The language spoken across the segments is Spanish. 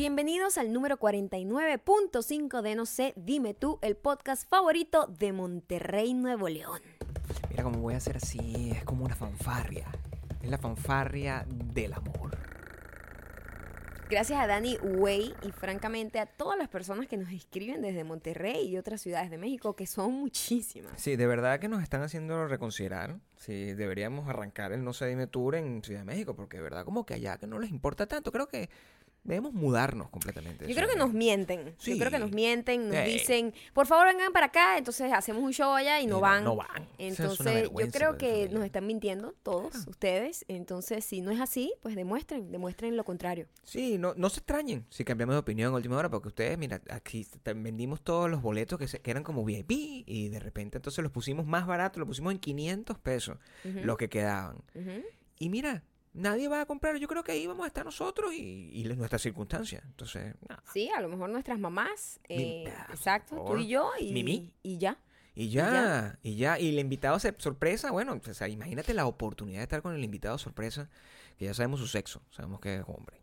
Bienvenidos al número 49.5 de No sé, dime tú, el podcast favorito de Monterrey, Nuevo León. Mira cómo voy a hacer así, es como una fanfarria. Es la fanfarria del amor. Gracias a Dani Way y francamente a todas las personas que nos escriben desde Monterrey y otras ciudades de México, que son muchísimas. Sí, de verdad que nos están haciendo reconsiderar si deberíamos arrancar el No sé, dime tour en Ciudad de México, porque de verdad como que allá que no les importa tanto. Creo que debemos mudarnos completamente. Yo creo que nos mienten. Sí. Yo creo que nos mienten, nos Ey. dicen, por favor vengan para acá, entonces hacemos un show allá y no van. no van. Entonces, yo creo que nos están mintiendo todos ustedes. Entonces, si no es así, pues demuestren, demuestren lo contrario. Sí, no, no se extrañen si cambiamos de opinión en última hora, porque ustedes, mira, aquí vendimos todos los boletos que, se- que eran como VIP y de repente entonces los pusimos más baratos, los pusimos en 500 pesos, los que quedaban. Y mira, nadie va a comprar, yo creo que ahí vamos a estar nosotros y, y nuestras circunstancias. Entonces, nada. Sí, a lo mejor nuestras mamás, eh, exacto, tú y yo, y, Mimi. y ya. Y ya. y ya, y el invitado sorpresa, bueno, o sea, imagínate la oportunidad de estar con el invitado sorpresa, que ya sabemos su sexo, sabemos que es hombre.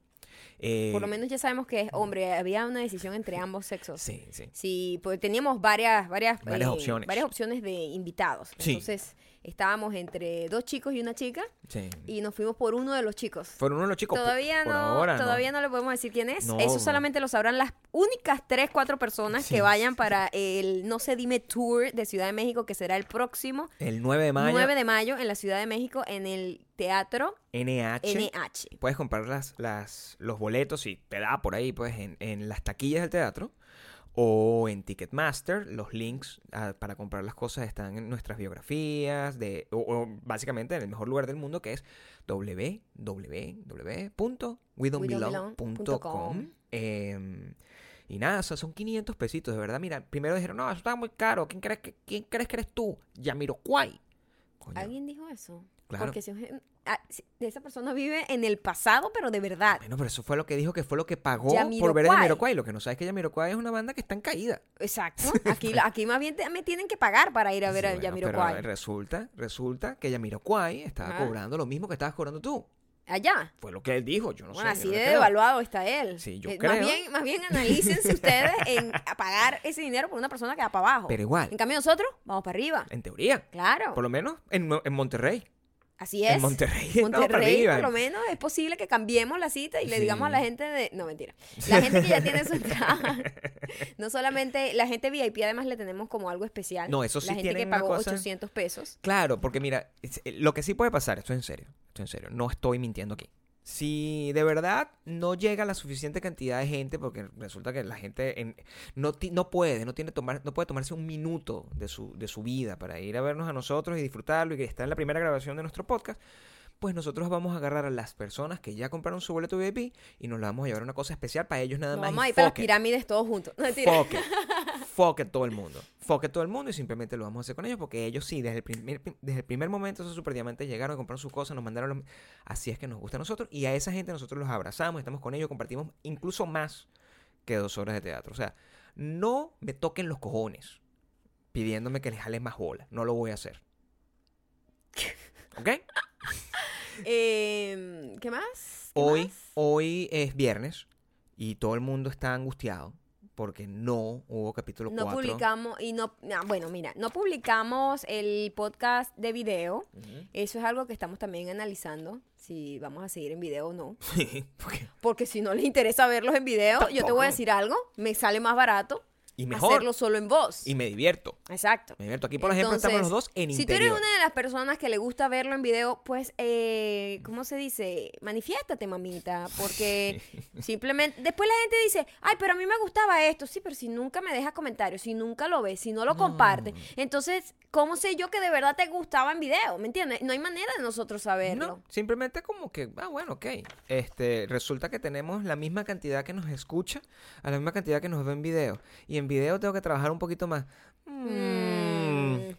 Eh, Por lo menos ya sabemos que es hombre, había una decisión entre ambos sexos. Sí, sí. Sí, pues teníamos varias, varias, eh, Varias opciones. varias opciones de invitados. Sí. Entonces, estábamos entre dos chicos y una chica sí. y nos fuimos por uno de los chicos. Fueron uno de los chicos. por- Todavía por no, ahora, todavía no. le podemos decir quién es. No. Eso solamente lo sabrán las únicas tres, cuatro personas Sí. que vayan para el No se dime tour de Ciudad de México, que será el próximo El 9 de mayo, 9 de mayo en la Ciudad de México en el Teatro NH. NH. Puedes comprar las, las, los boletos y te da por ahí, pues, en, en las taquillas del teatro o en Ticketmaster. Los links ah, para comprar las cosas están en nuestras biografías, de, o, básicamente en el mejor lugar del mundo que es www.wedon'tbelong.com. Em, y nada, o son 500 pesitos, de verdad. Mira, primero dijeron, no, eso está muy caro. ¿Quién crees que, quién crees que eres tú? Yamiroquai. Coño, ¿Alguien dijo eso? Claro. Porque si, ah, si- esa persona vive en el pasado, pero de verdad. Bueno, pero eso fue lo que dijo que fue lo que pagó por ver a Jamiroquai. Lo que no sabes es que Jamiroquai es una banda que está en caída. Exacto. Aquí, aquí más bien te- me tienen que pagar para ir a ver Sí, a bueno, Jamiroquai. Pero resulta, resulta que Jamiroquai estaba Ajá. cobrando lo mismo que estabas cobrando tú. Allá. Fue lo que él dijo, yo no bueno, sé. así de devaluado está él. Sí, yo Eh, creo. Más bien, más bien analícense ustedes en pagar ese dinero por una persona que va para abajo. Pero igual, En cambio nosotros vamos para arriba. en teoría, Claro. por lo menos en, en Monterrey. Así es. En Monterrey. Monterrey, por lo menos, es posible que cambiemos la cita y le digamos a la gente de... No, mentira. La gente que ya tiene su entrada. No solamente... La gente VIP, además, le tenemos como algo especial. No, eso sí La gente que pagó cosa- 800 pesos. Claro, porque mira, eh, lo que sí puede pasar, esto es en serio, esto es en serio, no estoy mintiendo aquí. Si de verdad no llega la suficiente cantidad de gente, porque resulta que la gente en- no, no puede, no tiene tomar, no puede tomarse un minuto de su, de su vida para ir a vernos a nosotros y disfrutarlo y que está en la primera grabación de nuestro podcast, pues nosotros vamos a agarrar a las personas que ya compraron su boleto VIP y nos la vamos a llevar a una cosa especial para ellos nada más. vamos a ir para las pirámides todos juntos. No. Fuck it todo el mundo. It todo el mundo y simplemente lo vamos a hacer con ellos porque ellos sí, desde el primer, desde el primer momento esos super diamantes llegaron, compraron sus cosas, nos mandaron los... Así es que nos gusta a nosotros y a esa gente nosotros los abrazamos, estamos con ellos, compartimos incluso más que dos horas de teatro. O sea, no me toquen los cojones pidiéndome que les jale más bola. No lo voy a hacer. ¿Ok? Eh, ¿Qué más? ¿Qué Hoy, más? hoy es viernes y todo el mundo está angustiado porque no hubo capítulo No 4. publicamos y no, ah, bueno, mira, no publicamos el podcast de video. Eso es algo que estamos también analizando, si vamos a seguir en video o no. Sí, porque- Porque si no les interesa verlos en video, yo te voy a decir algo, me sale más barato y mejor. hacerlo solo en voz. Y me divierto. Exacto. Me divierto. Aquí, por ejemplo, estamos los dos en si tú eres una de las personas que le gusta verlo en video, pues, eh, ¿cómo se dice? Manifiéstate, mamita, porque simplemente... Después la gente dice, ay, pero a mí me gustaba esto. Sí, pero si nunca me dejas comentarios, si nunca lo ves, si no lo compartes, entonces, ¿cómo sé yo que de verdad te gustaba en video? ¿Me entiendes? No hay manera de nosotros saberlo. No, simplemente como que, ah, bueno, ok. Este, resulta que tenemos la misma cantidad que nos escucha, a la misma cantidad que nos ve en video. Y en video tengo que trabajar un poquito más. Mm, Mm,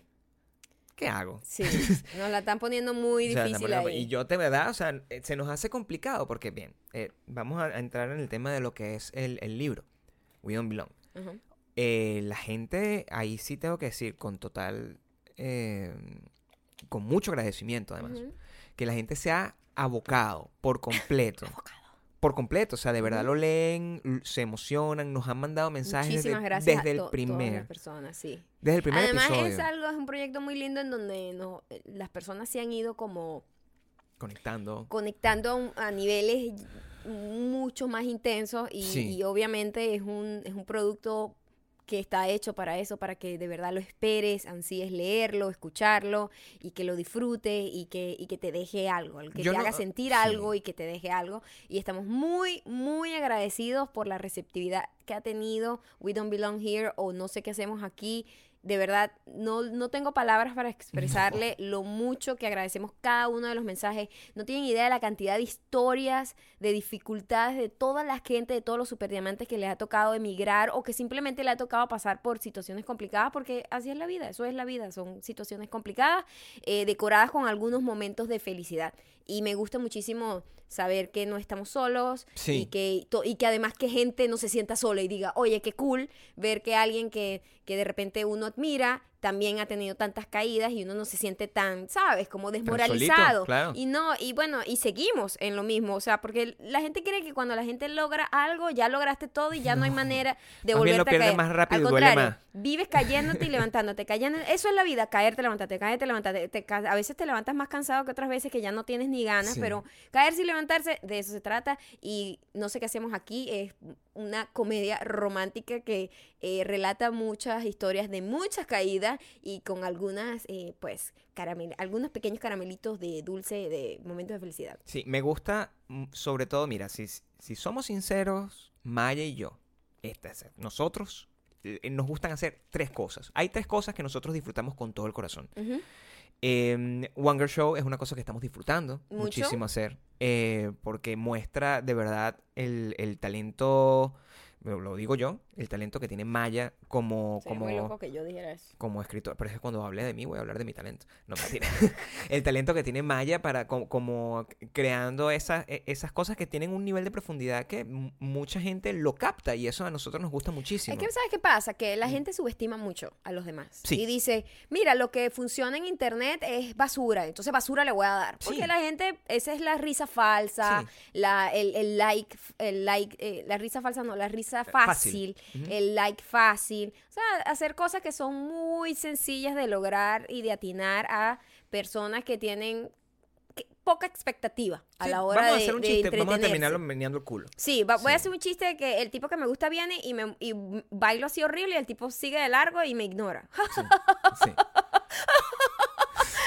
¿Qué hago? sí, nos la están poniendo muy O sea, difícil ahí. y yo te verdad, o sea, eh, se nos hace complicado porque, bien, eh, vamos a entrar en el tema de lo que es el, el libro, We Don't Belong. Eh, la gente, ahí sí tengo que decir, con total, eh, con mucho agradecimiento además, que la gente se ha abocado por completo, por completo. O sea, de verdad lo leen, se emocionan, nos han mandado mensajes desde, Muchísimas gracias desde a el primer, personas, sí. desde el primer Además episodio. es algo, es un proyecto muy lindo en donde no, eh, las personas se han ido como Conectando. conectando a, a niveles mucho más intensos y, Sí. y obviamente es un, es un producto que está hecho para eso, para que de verdad lo esperes, ansíes leerlo, escucharlo y que lo disfrutes y que, y que te deje algo, que Yo te no- haga sentir sí. algo y que te deje algo. Y estamos muy, muy agradecidos por la receptividad que ha tenido We Don't Belong Here o No sé qué hacemos aquí. De verdad, no, no tengo palabras para expresarle lo mucho que agradecemos cada uno de los mensajes. No tienen idea de la cantidad de historias, de dificultades de toda la gente, de todos los superdiamantes que les ha tocado emigrar o que simplemente le ha tocado pasar por situaciones complicadas, porque así es la vida, eso es la vida, son situaciones complicadas, eh, decoradas con algunos momentos de felicidad. Y me gusta muchísimo saber que no estamos solos Sí. y, que, y que además que gente no se sienta sola y diga, oye, qué cool ver que alguien que, que de repente uno admira también ha tenido tantas caídas y uno no se siente tan, ¿sabes? Como desmoralizado. claro. Y no, y bueno, y seguimos en lo mismo, o sea, porque la gente cree que cuando la gente logra algo, ya lograste todo y ya no, hay manera de volverte lo a caer. más rápido Al contrario, más. vives cayéndote y levantándote, cayendo. Eso es la vida, caerte, levantarte, caerte, levantarte. Te a veces te levantas más cansado que otras veces que ya no tienes ni ganas, Sí. pero caerse y levantarse, de eso se trata. Y no sé qué hacemos aquí, es una comedia romántica que eh, relata muchas historias de muchas caídas y con algunas, eh, pues, caramel, algunos pequeños caramelitos de dulce, de momentos de felicidad. Sí, me gusta, mm, sobre todo, mira, si, si somos sinceros, Maya y yo, esta es- nosotros eh, nos gustan hacer tres cosas. Hay tres cosas que nosotros disfrutamos con todo el corazón. Eh, One Girl Show es una cosa que estamos disfrutando ¿Mucho? muchísimo hacer, eh, porque muestra de verdad el, el talento, lo lo digo yo, el talento que tiene Maya como, muy como, loco que yo dijera eso. como escritor. Pero es que cuando hable de mí voy a hablar de mi talento. No, mentira. el talento que tiene Maya para co- como, creando esas, e- esas cosas que tienen un nivel de profundidad que mucha gente lo capta y eso a nosotros nos gusta muchísimo. Es que, ¿sabes qué pasa? Que la gente subestima mucho a los demás. Mm. Sí. Y dice, mira, lo que funciona en internet es basura, entonces basura le voy a dar. Porque Sí. la gente, esa es la risa falsa, la, el, el like, el like, eh, la risa falsa no, la risa fácil, fácil. Ujú. el like fácil. O sea, hacer cosas que son muy sencillas de lograr y de atinar a personas que tienen poca expectativa a Sí, la hora vamos a de, hacer un de chiste, vamos a terminarlo meneando el culo. Sí, va- voy a hacer un chiste de que el tipo que me gusta viene y, me, y bailo así horrible y el tipo sigue de largo y me ignora. Sí.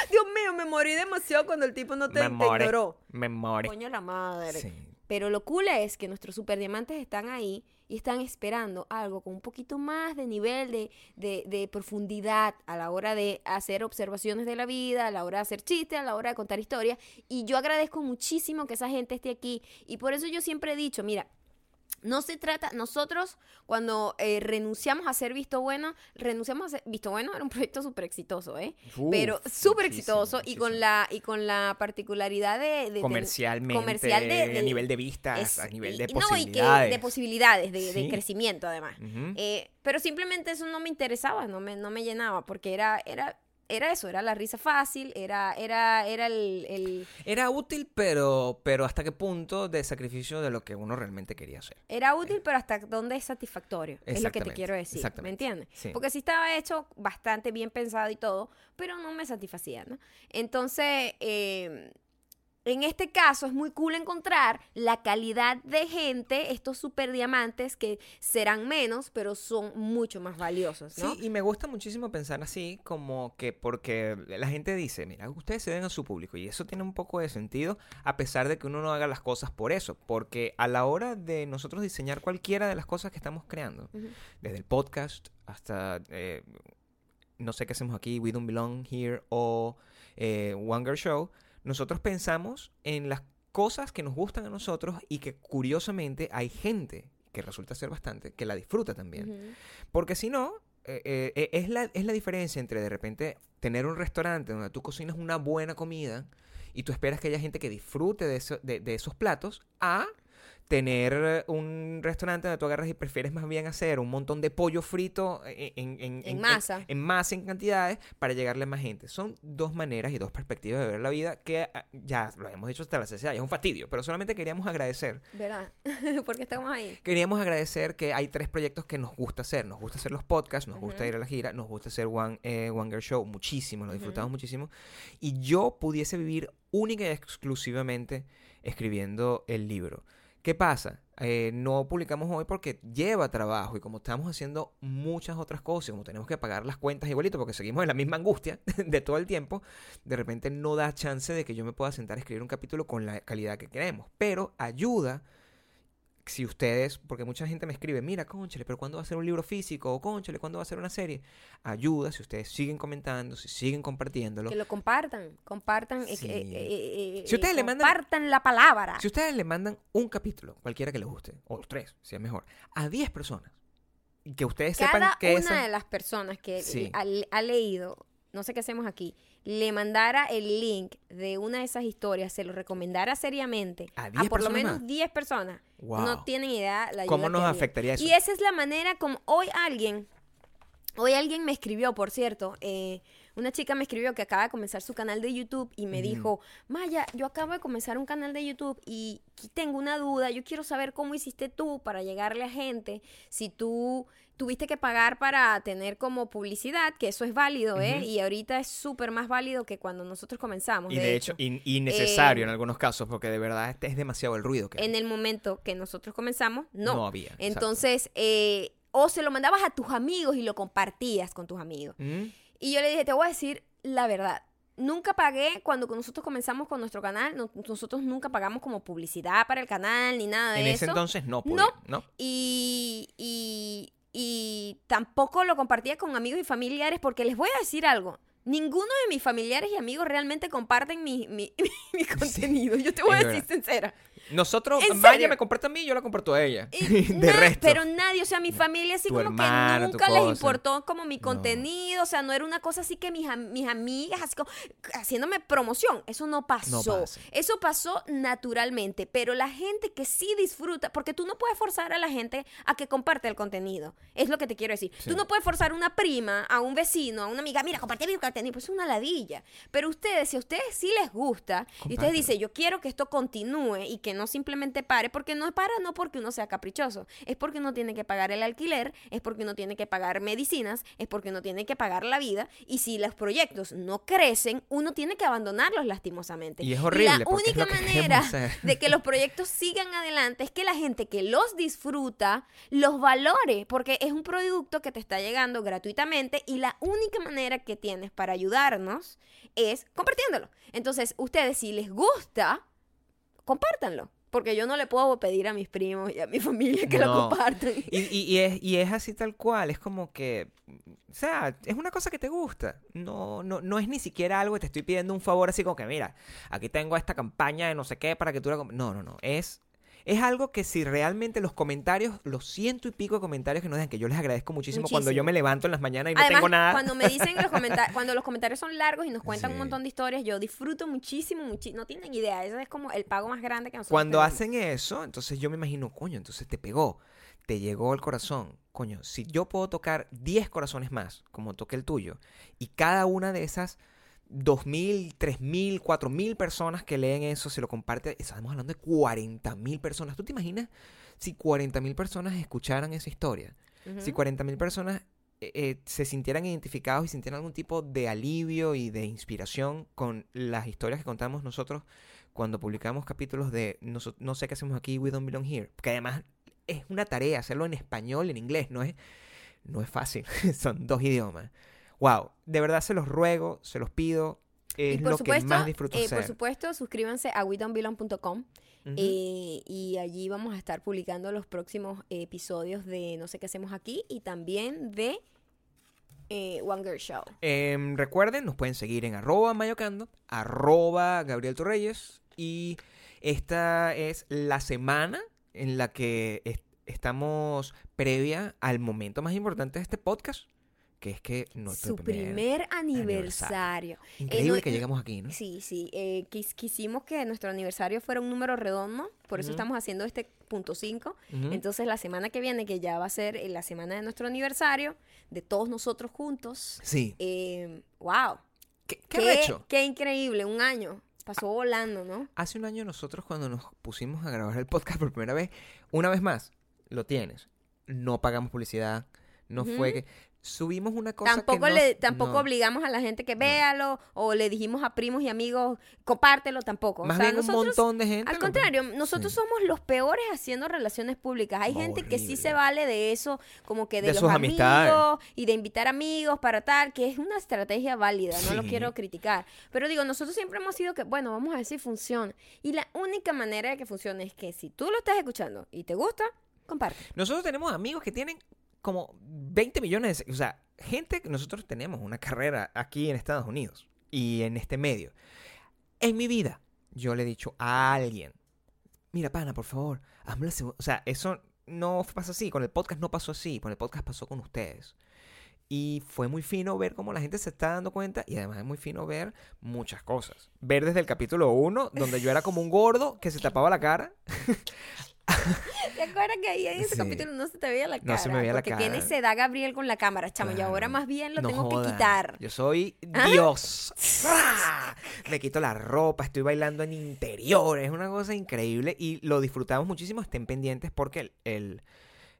Dios mío, me morí demasiado cuando el tipo no te, Me more, ignoró. me more. Coño la madre. Pero lo cool es que nuestros superdiamantes están ahí y están esperando algo con un poquito más de nivel de, de, de profundidad a la hora de hacer observaciones de la vida, a la hora de hacer chistes, a la hora de contar historias. Y yo agradezco muchísimo que esa gente esté aquí. Y por eso yo siempre he dicho, mira, no se trata, nosotros cuando eh, renunciamos a ser Visto Bueno, renunciamos a ser Visto Bueno, era un proyecto súper exitoso, ¿eh? Pero súper muchísimo, exitoso y con la y con la particularidad de, Comercialmente, comercial de- de- a nivel de vistas, es- a nivel de y no, y que posibilidades. de posibilidades, de, de crecimiento además. Eh, pero simplemente eso no me interesaba, no me, no me llenaba, porque era, era, era eso, era la risa fácil, era, era, era el, el- Era útil, pero, pero hasta qué punto de sacrificio de lo que uno realmente quería hacer. era útil, pero hasta dónde es satisfactorio, es lo que te quiero decir, ¿me entiendes? sí. Porque sí estaba hecho bastante bien pensado y todo, pero no me satisfacía, ¿no? Entonces, eh, en este caso es muy cool encontrar la calidad de gente, estos super diamantes que serán menos, pero son mucho más valiosos, ¿no? Sí, y me gusta muchísimo pensar así, como que porque la gente dice, mira, ustedes se ven a su público, y eso tiene un poco de sentido, a pesar de que uno no haga las cosas por eso, porque a la hora de nosotros diseñar cualquiera de las cosas que estamos creando, desde el podcast hasta, eh, no sé qué hacemos aquí, We Don't Belong Here o eh, One Girl Show, nosotros pensamos en las cosas que nos gustan a nosotros y que curiosamente hay gente que resulta ser bastante, que la disfruta también. Porque si no, eh, eh, eh, es, la, es la diferencia entre de repente tener un restaurante donde tú cocinas una buena comida y tú esperas que haya gente que disfrute de, eso- de, de esos platos a tener un restaurante donde tú agarras y prefieres más bien hacer un montón de pollo frito en, en, en- En masa. En, masa, en cantidades, para llegarle a más gente. Son dos maneras y dos perspectivas de ver la vida que ah, ya lo hemos dicho hasta la saciedad, ya es un fastidio, pero solamente queríamos agradecer. ¿Verdad? Porque estamos ahí. Queríamos agradecer que hay tres proyectos que nos gusta hacer. Nos gusta hacer los podcasts, nos gusta ir a la gira, nos gusta hacer One, eh, One Girl Show, muchísimo, lo disfrutamos muchísimo. Y yo pudiese vivir única y exclusivamente escribiendo el libro. ¿Qué pasa? Eh, no publicamos hoy porque lleva trabajo y como estamos haciendo muchas otras cosas, como tenemos que pagar las cuentas igualito porque seguimos en la misma angustia de todo el tiempo, de repente no da chance de que yo me pueda sentar a escribir un capítulo con la calidad que queremos. Pero ayuda si ustedes, porque mucha gente me escribe, mira, conchale, pero ¿cuándo va a ser un libro físico? O conchale, ¿cuándo va a ser una serie? Ayuda si ustedes siguen comentando, si siguen compartiéndolo. Que lo compartan, compartan, eh, Sí. eh, eh, eh, Si ustedes le mandan- compartan la palabra. Si ustedes le mandan un capítulo, cualquiera que les guste, o los tres, si es mejor, a 10 personas, que ustedes sepan Cada que una esa... de las personas que Sí. ha, ha leído, no sé qué hacemos aquí, le mandara el link de una de esas historias, se lo recomendara seriamente A a 10 por lo menos 10 personas, Wow. no tienen idea la ayuda ¿Cómo nos afectaría eso? Y esa es la manera como hoy alguien, hoy alguien me escribió, por cierto, eh, una chica me escribió que acaba de comenzar su canal de YouTube y me dijo, Maya, yo acabo de comenzar un canal de YouTube y tengo una duda, yo quiero saber cómo hiciste tú para llegarle a gente, si tú tuviste que pagar para tener como publicidad, que eso es válido, ¿eh? Y ahorita es súper más válido que cuando nosotros comenzamos. Y de hecho, in- innecesario en algunos casos, porque de verdad este es demasiado el ruido que hay. en el momento que nosotros comenzamos, no. No había. Entonces, eh, o se lo mandabas a tus amigos y lo compartías con tus amigos. Y yo le dije, te voy a decir la verdad. Nunca pagué cuando nosotros comenzamos con nuestro canal, no- nosotros nunca pagamos como publicidad para el canal ni nada de En eso. ese entonces no podía, No. ¿no? Y, y, y tampoco lo compartía con amigos y familiares porque les voy a decir algo. Ninguno de mis familiares y amigos realmente comparten mi, mi, mi contenido. Yo te voy a decir verdad. sincera. Nosotros, ¿En Maya me comparto a mí, yo la comparto a ella. Y de resto. Pero nadie, o sea, mi familia así Tu como hermana, que nunca les importó como mi No. contenido, o sea, no era una cosa así que mis, mis amigas así como haciéndome promoción, eso no pasó. Eso pasó naturalmente, pero la gente que sí disfruta, porque tú no puedes forzar a la gente a que comparte el contenido, es lo que te quiero decir. Sí. Tú no puedes forzar a una prima, a un vecino, a una amiga, mira, comparte mi contenido, pues es una ladilla. Pero ustedes, si a ustedes sí les gusta, y ustedes dicen, yo quiero que esto continúe y que no simplemente pare, porque no para no porque uno sea caprichoso, es porque uno tiene que pagar el alquiler, es porque uno tiene que pagar medicinas, es porque uno tiene que pagar la vida, y si los proyectos no crecen, uno tiene que abandonarlos lastimosamente. Y es horrible, la única que manera de que los proyectos sigan adelante es que la gente que los disfruta los valore, porque es un producto que te está llegando gratuitamente y la única manera que tienes para ayudarnos es compartiéndolo. Entonces, ustedes si les gusta, compártanlo. Porque yo no le puedo pedir a mis primos y a mi familia que lo compartan. Y, y- y es, y es así tal cual, es como que, o sea, es una cosa que te gusta. No, no, no es ni siquiera algo que te estoy pidiendo un favor así como que, mira, aquí tengo esta campaña de no sé qué para que tú la... com-". No, no, no, es... Es algo que si realmente los comentarios, los ciento y pico de comentarios que nos dejan, que yo les agradezco muchísimo, cuando yo Muchísimo. me levanto en las mañanas y no tengo nada. cuando me dicen los comentarios, cuando los comentarios son largos y nos cuentan Sí. un montón de historias, yo disfruto muchísimo, muchi- no tienen idea, eso es como el pago más grande que nosotros Cuando tenemos. hacen eso, entonces yo me imagino, coño, entonces te pegó, te llegó al corazón. Coño, si yo puedo tocar 10 corazones más, como toque el tuyo, y cada una de esas 2.000, 3.000, 4.000 personas que leen eso se lo comparte, estamos hablando de 40.000 personas. ¿Tú te imaginas si 40.000 personas escucharan esa historia? Ujú. Si 40.000 personas eh, eh, se sintieran identificados y sintieran algún tipo de alivio y de inspiración con las historias que contamos nosotros cuando publicamos capítulos de No sé qué hacemos aquí, We Don't Belong Here. Que además es una tarea hacerlo en español y en inglés, no es, no es fácil, son dos idiomas. Wow, de verdad se los ruego, se los pido, es y por lo supuesto, que más disfruto eh, por supuesto, suscríbanse a wedon'tbelong.com Ujú. eh, y allí vamos a estar publicando los próximos episodios de No sé qué hacemos aquí y también de eh, One Girl Show. Em, recuerden, nos pueden seguir en arroba mayocando, arroba Gabriel Torreyes. Y esta es la semana en la que est- estamos previa al momento más importante de este podcast, que es que nuestro Su primer aniversario. Increíble que llegamos aquí, ¿no? Sí, sí. eh, quis- quisimos que nuestro aniversario fuera un número redondo, por eso estamos haciendo este punto 5. Ujú. Entonces la semana que viene, que ya va a ser eh, la semana de nuestro aniversario, de todos nosotros juntos, Sí. eh, wow. ¿Qué, qué recho? qué increíble, un año. Pasó volando, ¿no? Hace un año nosotros cuando nos pusimos a grabar el podcast por primera vez, una vez más, lo tienes. No pagamos publicidad, no fue que... Subimos una cosa Tampoco, que no- le, tampoco no. obligamos a la gente que véalo o le dijimos a primos y amigos, compártelo tampoco. Más o sea, bien un montón de gente. Al contrario, nosotros Sí. somos los peores haciendo relaciones públicas. Hay gente que sí se vale de eso, como que de, De los sus amigos amistades. y de invitar amigos para tal, que es una estrategia válida, no lo quiero criticar. Pero digo, nosotros siempre hemos sido que, bueno, vamos a ver si funciona. Y la única manera de que funcione es que si tú lo estás escuchando y te gusta, comparte. Nosotros tenemos amigos que tienen como 20 millones de... O sea, gente que nosotros tenemos una carrera aquí en Estados Unidos y en este medio. En mi vida, yo le he dicho a alguien, mira, pana, por favor, hazme la segu-". O sea, eso no pasa así. Con el podcast no pasó así. Con el podcast pasó con ustedes. Y fue muy fino ver cómo la gente se está dando cuenta y además es muy fino ver muchas cosas. Ver desde el capítulo 1, donde yo era como un gordo que se tapaba la cara. ¿Te acuerdas que ahí en ese Sí. capítulo no se te veía la cara? No se me veía la Porque cara. tiene se da Gabriel con la cámara, chamo, y ahora más bien lo No tengo que quitar. Yo soy ¿Ah? Dios. ¡Ah! Me quito la ropa, estoy bailando en interiores, es una cosa increíble y lo disfrutamos muchísimo. Estén pendientes porque el, el-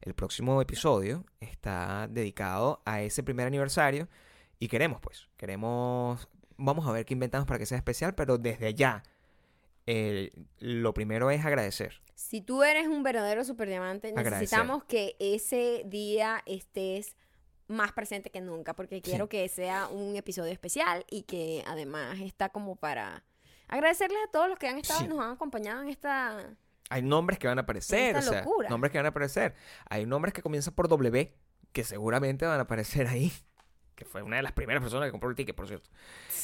el próximo episodio está dedicado a ese primer aniversario y queremos, pues, queremos, vamos a ver qué inventamos para que sea especial, pero desde ya, eh, lo primero es agradecer. Si tú eres un verdadero superdiamante, Agradecer. necesitamos que ese día estés más presente que nunca, porque Sí. quiero que sea un episodio especial y que además está como para agradecerles a todos los que han estado Sí. y nos han acompañado en esta... Hay nombres que van a aparecer, o sea, nombres que van a aparecer. Hay nombres que comienzan por W, que seguramente van a aparecer ahí. Que fue una de las primeras personas que compró el ticket, por cierto.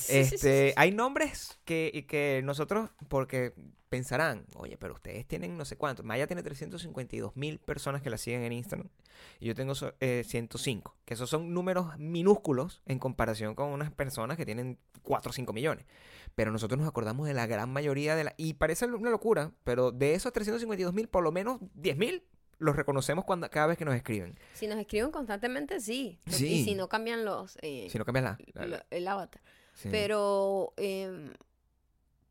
Este, hay nombres que, que nosotros, porque pensarán, oye, pero ustedes tienen no sé cuántos. Maya tiene 352 mil personas que la siguen en Instagram. Y yo tengo eh, 105. Que esos son números minúsculos en comparación con unas personas que tienen 4 o 5 millones. Pero nosotros nos acordamos de la gran mayoría de la... Y parece una locura, pero de esos 352 mil, por lo menos 10 mil los reconocemos cuando, cada vez que nos escriben. Si nos escriben constantemente, sí. Sí. Y si no cambian los... eh, Si no cambias la... la- lo- el avatar. sí. Pero, em,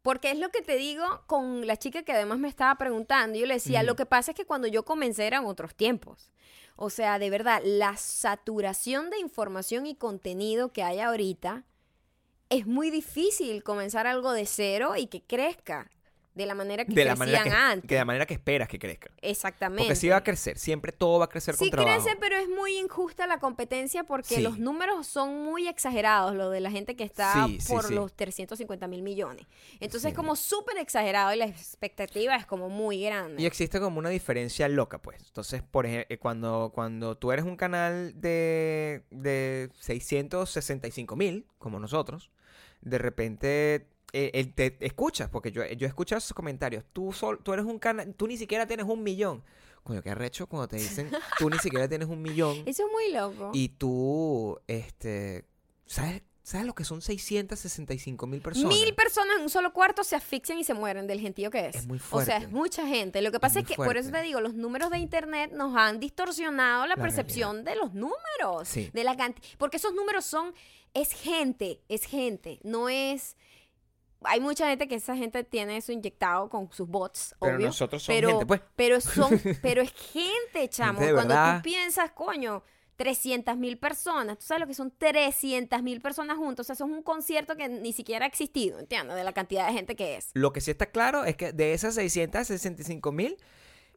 porque es lo que te digo con la chica que además me estaba preguntando. Yo le decía, lo que pasa es que cuando yo comencé eran otros tiempos. O sea, de verdad, la saturación de información y contenido que hay ahorita es muy difícil comenzar algo de cero y que crezca de la manera que de la manera crecían que, antes. que de la manera que esperas que crezca. Exactamente. Porque sí va a crecer, siempre todo va a crecer con Sí trabajo. crece, pero es muy injusta la competencia porque Sí. los números son muy exagerados, lo de la gente que está Sí, por los 350 mil millones. Entonces es como súper exagerado y la expectativa es como muy grande. Y existe como una diferencia loca, pues. Entonces, por ejemplo, cuando, cuando tú eres un canal de, de 665 mil, como nosotros, de repente eh, él te escuchas, porque yo, yo he escuchado esos comentarios. Tú, sol, tú eres un canal, tú ni siquiera tienes un millón. Coño, qué arrecho cuando te dicen, tú ni siquiera tienes un millón. Eso es muy loco. Y tú, este, ¿sabes, ¿sabes lo que son 665 mil personas? Mil personas en un solo cuarto se asfixian y se mueren del gentío que es. Es muy O sea, es fuerte. mucha gente. Lo que pasa es, que, por eso fuerte. te digo, los números de internet nos han distorsionado la, La percepción de los números. Sí. De la Porque esos números son, es gente, es gente, no es... Hay mucha gente que esa gente tiene eso inyectado con sus bots, Pero obvio. nosotros somos pero, gente, pues. Pero son, pero es gente, chamo. Cuando verdad. tú piensas, coño, 300 mil personas, tú sabes lo que son 300 mil personas juntos, o sea, eso es un concierto que ni siquiera ha existido, ¿entiendes? De la cantidad de gente que es. Lo que sí está claro es que de esas 665 mil,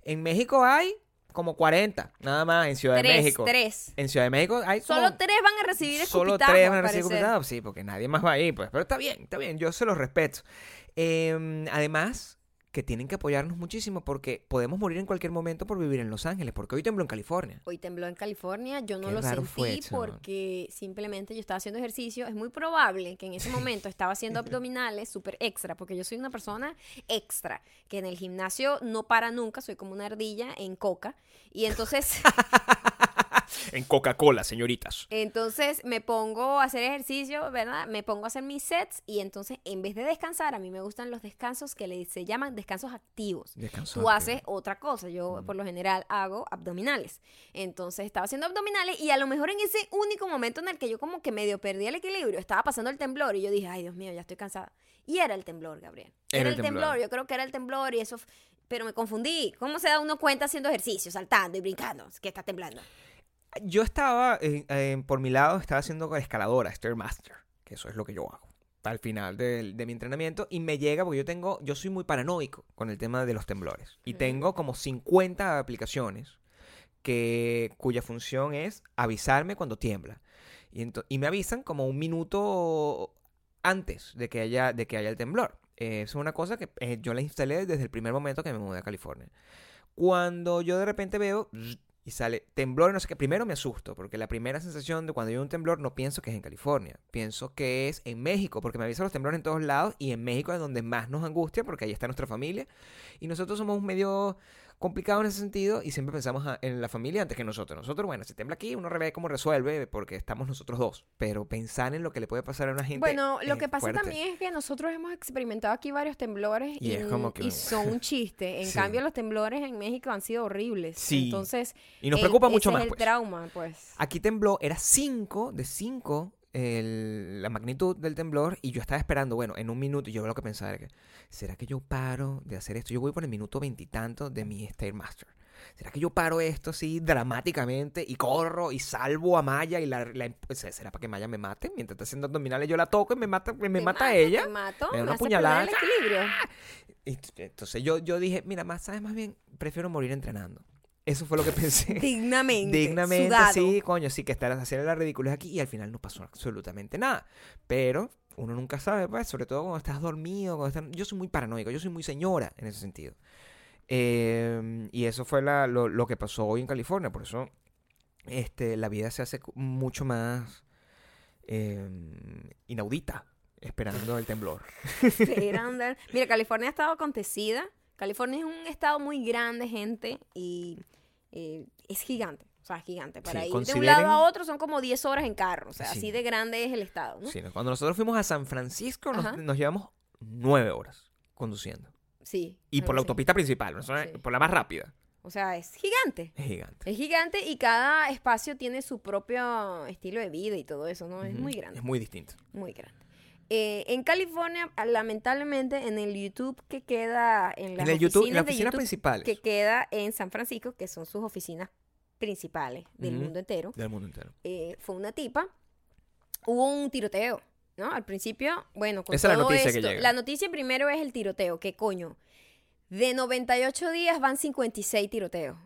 en México hay como 40, nada más en Ciudad de México. tres. En Ciudad de México hay como- Solo tres van a recibir Solo tres van a recibir parecer. escupitazos, sí, porque nadie más va ahí, pues. Pero está bien, está bien, yo se los respeto. Eh, además, que tienen que apoyarnos muchísimo porque podemos morir en cualquier momento por vivir en Los Ángeles, porque hoy tembló en California. Hoy tembló en California, yo no Qué lo sentí porque simplemente yo estaba haciendo ejercicio. Es muy probable que en ese momento estaba haciendo abdominales súper extra, porque yo soy una persona extra, que en el gimnasio no para nunca, soy como una ardilla en coca. Y entonces en Coca-Cola, señoritas. Entonces me pongo a hacer ejercicio, ¿verdad? Me pongo a hacer mis sets y entonces en vez de descansar, a mí me gustan los descansos que le, se llaman descansos activos. Descanso Tú activo. haces otra cosa. Yo por lo general hago abdominales. Entonces estaba haciendo abdominales y a lo mejor en ese único momento en el que yo como que medio perdí el equilibrio, estaba pasando el temblor y yo dije, ay Dios mío, ya estoy cansada. Y era el temblor, Gabriel. Era, el temblor. Yo creo que era el temblor y eso... Pero me confundí. ¿Cómo se da uno cuenta haciendo ejercicio, saltando y brincando? Que está temblando. Yo estaba, eh, eh, por mi lado, estaba haciendo escaladora, Stairmaster, que eso es lo que yo hago al final de, mi entrenamiento y me llega porque yo tengo, yo soy muy paranoico con el tema de los temblores y tengo como 50 aplicaciones que cuya función es avisarme cuando tiembla y me avisan como un minuto antes de que haya, de que haya el temblor. Eh, es una cosa que eh, yo la instalé desde el primer momento que me mudé a California. Cuando yo de repente veo y sale temblor no sé qué, primero me asusto, porque la primera sensación de cuando hay un temblor no pienso que es en California, pienso que es en México, porque me avisan los temblores en todos lados y en México es donde más nos angustia, porque ahí está nuestra familia. Y nosotros somos un medio complicado en ese sentido y siempre pensamos en la familia antes que nosotros. Nosotros, bueno, si tembla aquí, uno ve cómo resuelve porque estamos nosotros dos, pero pensar en lo que le puede pasar a una gente. Bueno, lo es que pasa fuerte. también es que nosotros hemos experimentado aquí varios temblores Y y, es como que- y son un chiste. En Sí. cambio, los temblores en México han sido horribles. Sí. Entonces, Y nos el- preocupa mucho ese más. es el pues. trauma, pues. Aquí tembló, era 5 de 5 la magnitud del temblor y yo estaba esperando, bueno, en un minuto, y yo lo que pensaba era que, ¿será que yo paro de hacer esto? Yo voy por el minuto veintitanto de mi Stairmaster. ¿Será que yo paro esto así dramáticamente y corro y salvo a Maya y la... sea, ¿Será para que Maya me mate? Mientras está haciendo abdominales yo la toco y me mata, me Te mata mato, ella. Te mato, me da una hace puñalada. el equilibrio. Y t- entonces yo, yo dije, mira, más, ¿sabes? Más bien, prefiero morir entrenando. Eso fue lo que pensé. Dignamente. dignamente, sudado. sí, coño, sí que estar haciendo la ridiculez aquí y al final no pasó absolutamente nada. Pero uno nunca sabe, pues, sobre todo cuando estás dormido, cuando estás... Yo soy muy paranoico, yo soy muy señora en ese sentido. Eh, y eso fue la- lo, lo que pasó hoy en California, por eso este, la vida se hace mucho más eh, inaudita esperando el temblor. Esperando. Mira, California ha estado acontecida. California es un estado muy grande, gente, y eh, es gigante. O sea, es gigante. Para Sí, ir de un lado a otro son como 10 horas en carro. O sea, Sí. así de grande es el estado, ¿no? Sí. Cuando nosotros fuimos a San Francisco nos, llevamos nueve horas conduciendo. Sí. Y por la autopista principal, por la más rápida. O sea, es gigante. Es gigante. Es gigante y cada espacio tiene su propio estilo de vida y todo eso, ¿no? Es muy grande, Es muy distinto. muy grande. Eh, en California, ah, lamentablemente, en el YouTube que queda en las en el YouTube, en oficinas las de oficinas YouTube principales que queda en San Francisco, que son sus oficinas principales del mundo entero, del mundo entero. eh, fue una tipa. Hubo un tiroteo, ¿no? Al principio, bueno, con Esa es la todo noticia que esto- llega. La noticia primero es el tiroteo, que coño. De 98 días van 56 tiroteos.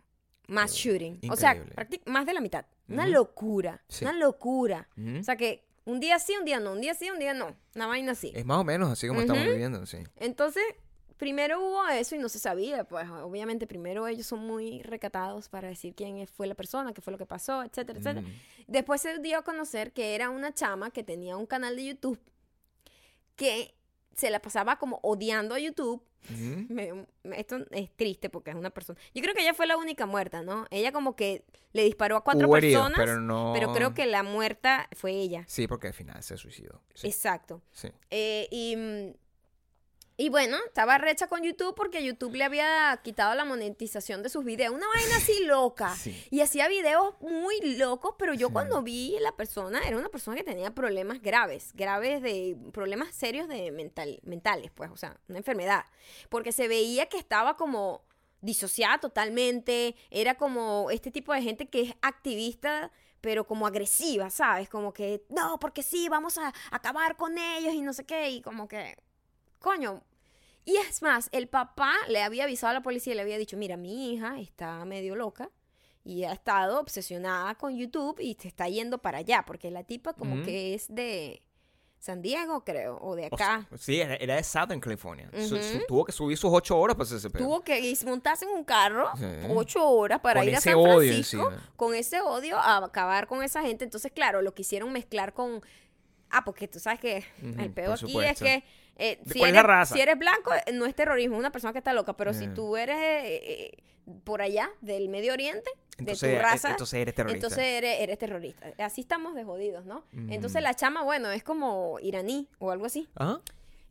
Más shooting. O sea, más de la mitad. Una locura. Sí. Una locura. O sea que un día sí, un día no. Un día sí, un día no. Una vaina así. es más o menos así como estamos viviendo, sí. Entonces, primero hubo eso y no se sabía, pues obviamente primero ellos son muy recatados para decir quién fue la persona, qué fue lo que pasó, etcétera, etcétera. Después se dio a conocer que era una chama que tenía un canal de YouTube que se la pasaba como odiando a YouTube. Ujú. Me- me- esto es triste porque es una persona. Yo creo que ella fue la única muerta, ¿no? Ella como que le disparó a cuatro Hubo personas, pero no... pero creo que la muerta fue ella. Sí, porque al final se suicidó. Sí, Exacto. sí. Eh, y, mm, y bueno, estaba recha con YouTube porque YouTube le había quitado la monetización de sus videos. Una vaina así loca. Sí. Y hacía videos muy locos, pero yo Sí. cuando vi la persona, era una persona que tenía problemas graves, graves de problemas serios de mental, mentales, pues, o sea, una enfermedad. Porque se veía que estaba como disociada totalmente, era como este tipo de gente que es activista pero como agresiva, ¿sabes? Como que, no, porque sí, vamos a acabar con ellos y no sé qué, y como que, coño. Y es más, el papá le había avisado a la policía y le había dicho, mira, mi hija está medio loca y ha estado obsesionada con YouTube y se está yendo para allá, porque la tipa como Ujú. que es de San Diego, creo, o de O acá. sea, sí, era, era de Southern California. Su- su- tuvo que subir sus ocho horas para ese pedo. Tuvo que montarse en un carro Sí. ocho horas para Con ir a San Francisco con ese odio a acabar con esa gente. Entonces, claro, lo quisieron mezclar con... Ah, porque tú sabes que el por aquí es que Eh, ¿De si, cuál es eres, la raza? si eres blanco, eh, no es terrorismo, es una persona que está loca. Pero si Eh. tú eres eh, eh, por allá, del Medio Oriente, Entonces, de tu raza, entonces eres terrorista. entonces eres, eres terrorista. Así estamos de jodidos, ¿no? Entonces Mm. la chama, bueno, es como iraní o algo así. Ajá.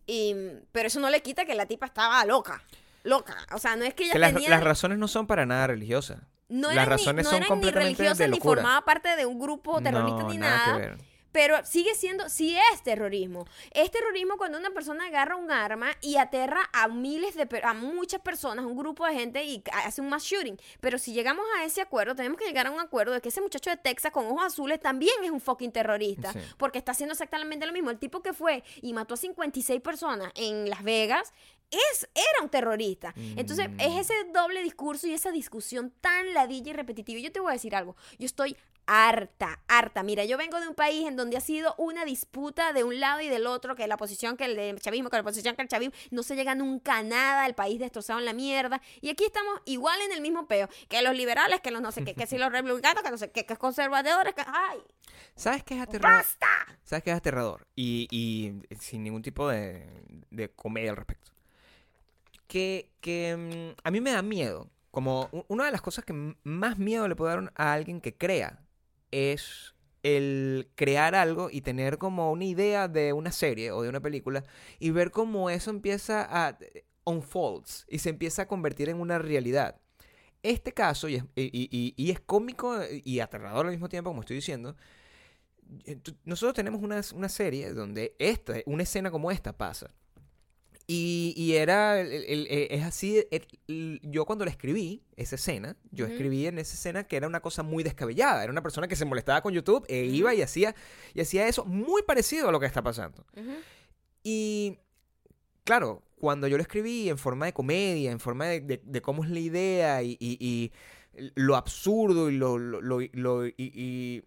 Y, pero eso no le quita que la tipa estaba loca. Loca. O sea, no es que ella Que las, tenía... las razones no son para nada religiosas. no las ni- razones no son eran ni completamente religiosas ni formaba parte de un grupo terrorista No, ni nada que nada. ver. Pero sigue siendo, sí es terrorismo. Es terrorismo cuando una persona agarra un arma y aterra a miles de, a muchas personas, un grupo de gente y hace un mass shooting. Pero si llegamos a ese acuerdo, tenemos que llegar a un acuerdo de que ese muchacho de Texas con ojos azules también es un fucking terrorista. Sí. Porque está haciendo exactamente lo mismo. El tipo que fue y mató a 56 personas en Las Vegas es, era un terrorista. Entonces, Mm. es ese doble discurso y esa discusión tan ladilla y repetitiva. Y yo te voy a decir algo. Yo estoy harta, harta. Mira, yo vengo de un país en donde ha sido una disputa de un lado y del otro, que la posición que el de chavismo, que la posición que el chavismo, no se llega nunca a nada, el país destrozado en la mierda. Y aquí estamos igual en el mismo peo, que los liberales, que los no sé qué, que si los republicanos, que no sé qué, que conservadores, que... ¡Ay! ¿Sabes qué es aterrador? ¡Basta! ¿Sabes qué es aterrador? Y, y sin ningún tipo de, de comedia al respecto. Que, que mm, a mí me da miedo. Como una de las cosas que más miedo le puede dar a alguien que crea es el crear algo y tener como una idea de una serie o de una película y ver cómo eso empieza a eh, unfolds y se empieza a convertir en una realidad. Este caso, y es, y- es cómico y aterrador al mismo tiempo, como estoy diciendo, eh, nosotros tenemos una, una serie donde esta, una escena como esta pasa. Y, y era, el- el- el- eh, es así, yo cuando la escribí, esa escena, yo escribí en esa escena que era una cosa muy descabellada, era una persona que se molestaba con YouTube e iba y hacía, y hacía eso muy parecido a lo que está pasando. Y claro, cuando yo lo escribí en forma de comedia, en forma de, de- de cómo es la idea y, y- y lo absurdo y lo, lo, lo- lo- y- y l-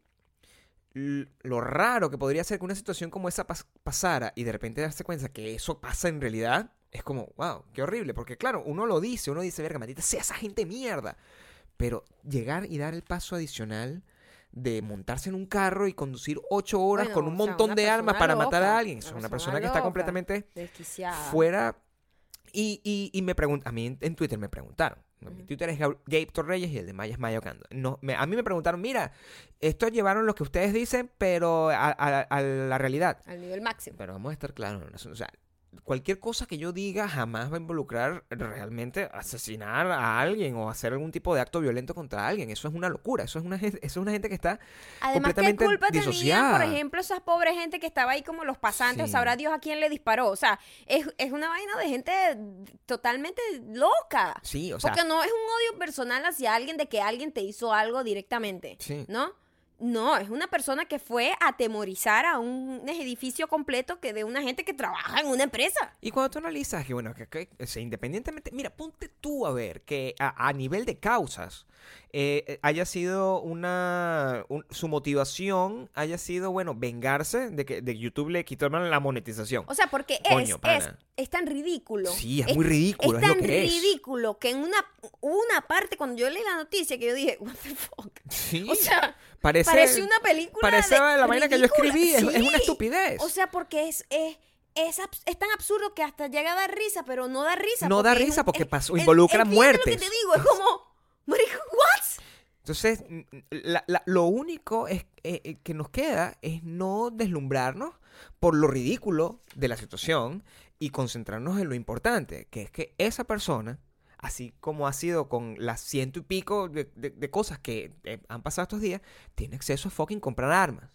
lo raro que podría ser que una situación como esa pas- pasara y de repente darse cuenta que eso pasa en realidad, es como, wow, qué horrible. Porque claro, uno lo dice, uno dice, verga, maldita sea esa gente mierda. Pero llegar y dar el paso adicional de montarse en un carro y conducir ocho horas Bueno, con un o sea, montón de armas para matar a alguien. Es una persona persona que está completamente fuera. Y, y, y me preguntan, a mí en, en Twitter me preguntaron. Mi. Twitter es Gab- Gabe Torreyes y el de Maya es Mayo Cando. No, me- a mí me preguntaron, mira, esto llevaron lo que ustedes dicen, pero a, a- a la realidad. Al nivel máximo. Pero vamos a estar claros en. O sea, cualquier cosa que yo diga jamás va a involucrar realmente asesinar a alguien o hacer algún tipo de acto violento contra alguien. Eso es una locura. Eso es una gente, eso es una gente que está Además, ¿qué completamente culpa tenían, por disociada. ejemplo, esas pobres gente que estaba ahí como los pasantes? O Sí. sabrá Dios a quién le disparó. O sea, es, es una vaina de gente totalmente loca. Sí, o sea, Porque no es un odio personal hacia alguien de que alguien te hizo algo directamente. Sí. ¿No? No, es una persona que fue a atemorizar a un edificio completo que de una gente que trabaja en una empresa. Y cuando tú analizas que, bueno, que, que, o sea, independientemente, mira, ponte tú a ver que a, a nivel de causas eh, eh, haya sido una, un- su motivación haya sido, bueno, vengarse de que de YouTube le quitaron la monetización. O sea, porque es, Coño, es, es tan ridículo. Sí, es muy ridículo, Es es lo tan que es. ridículo que en una, una parte, cuando yo leí la noticia, que yo dije, what the fuck. sí, O sea, parece, parece una película parece de la vaina que yo escribí, es, es una estupidez. O sea, porque es, es, es, tan absurdo que hasta llega a dar risa, pero no da risa. No da risa porque es- pasó- es- involucra entiende lo que muertes. te digo, es como, marico, what? Entonces, la- la- lo único es, eh, eh, que nos queda es no deslumbrarnos por lo ridículo de la situación y concentrarnos en lo importante, que es que esa persona, así como ha sido con las ciento y pico de, cosas que eh, han pasado estos días, tiene acceso a fucking comprar armas.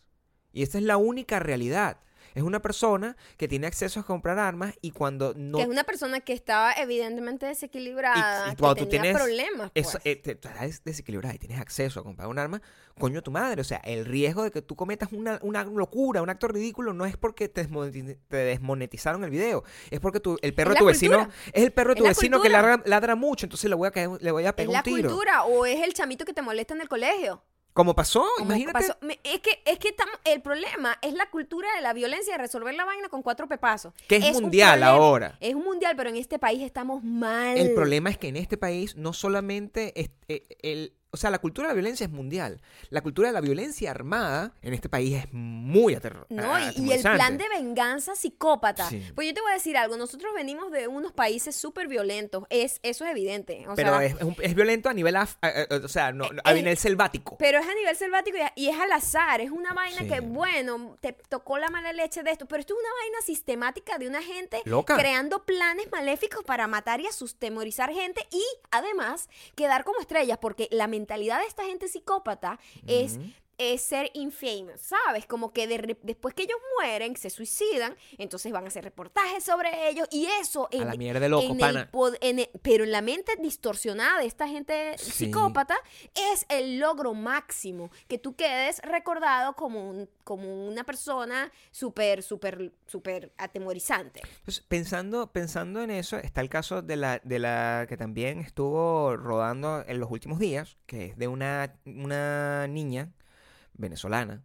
Y esa es la única realidad. Es una persona que tiene acceso a comprar armas y cuando no Que es una persona que estaba evidentemente desequilibrada, Y- y que cuando tú tenía tienes problemas, eso, pues. eh, te- estás desequilibrada y tienes acceso a comprar un arma, coño tu madre. O sea, el riesgo de que tú cometas una, una locura, un acto ridículo, no es porque te, desmoneti- te desmonetizaron el video. Es porque tu- el perro Es de tu la vecino cultura. es el perro de Es tu la vecino que ladra, ladra mucho, entonces le voy a, caer- le voy a es pegar la un tiro. cultura o es el chamito que te molesta en el colegio. Como pasó, Como imagínate. pasó- Es que, es que estamos- el problema es la cultura de la violencia, de resolver la vaina con cuatro pepazos. Que es un mundial problema. ahora. Es un mundial, pero en este país estamos mal. El problema es que en este país no solamente es- eh, el- o sea, la cultura de la violencia es mundial. La cultura de la violencia armada en este país es muy aterro- No, y- y, el plan de venganza psicópata. Sí. Pues yo te voy a decir algo, nosotros venimos de unos países súper violentos, es, eso es evidente. O Pero sea, es, es un- es violento a nivel, af- a- a- o sea, no, no, a Eh, nivel selvático. Pero es a nivel selvático y, y es al azar, es una vaina Sí. que, bueno, te tocó la mala leche de esto, pero esto es una vaina sistemática de una gente Loca. creando planes maléficos para matar y asustemorizar gente y además quedar como estrellas, porque la mentalidad de esta gente psicópata es ser infamous, ¿sabes? Como que de después que ellos mueren, se suicidan, entonces van a hacer reportajes sobre ellos y eso A en, la mierda de loco, en pana. pod- en el- pero en la mente distorsionada de esta gente Sí. psicópata es el logro máximo, que tú quedes recordado como, un, como una persona súper, súper, súper atemorizante. Entonces, pensando, pensando en eso, está el caso de la, de la que también estuvo rodando en los últimos días, que es de una, una niña venezolana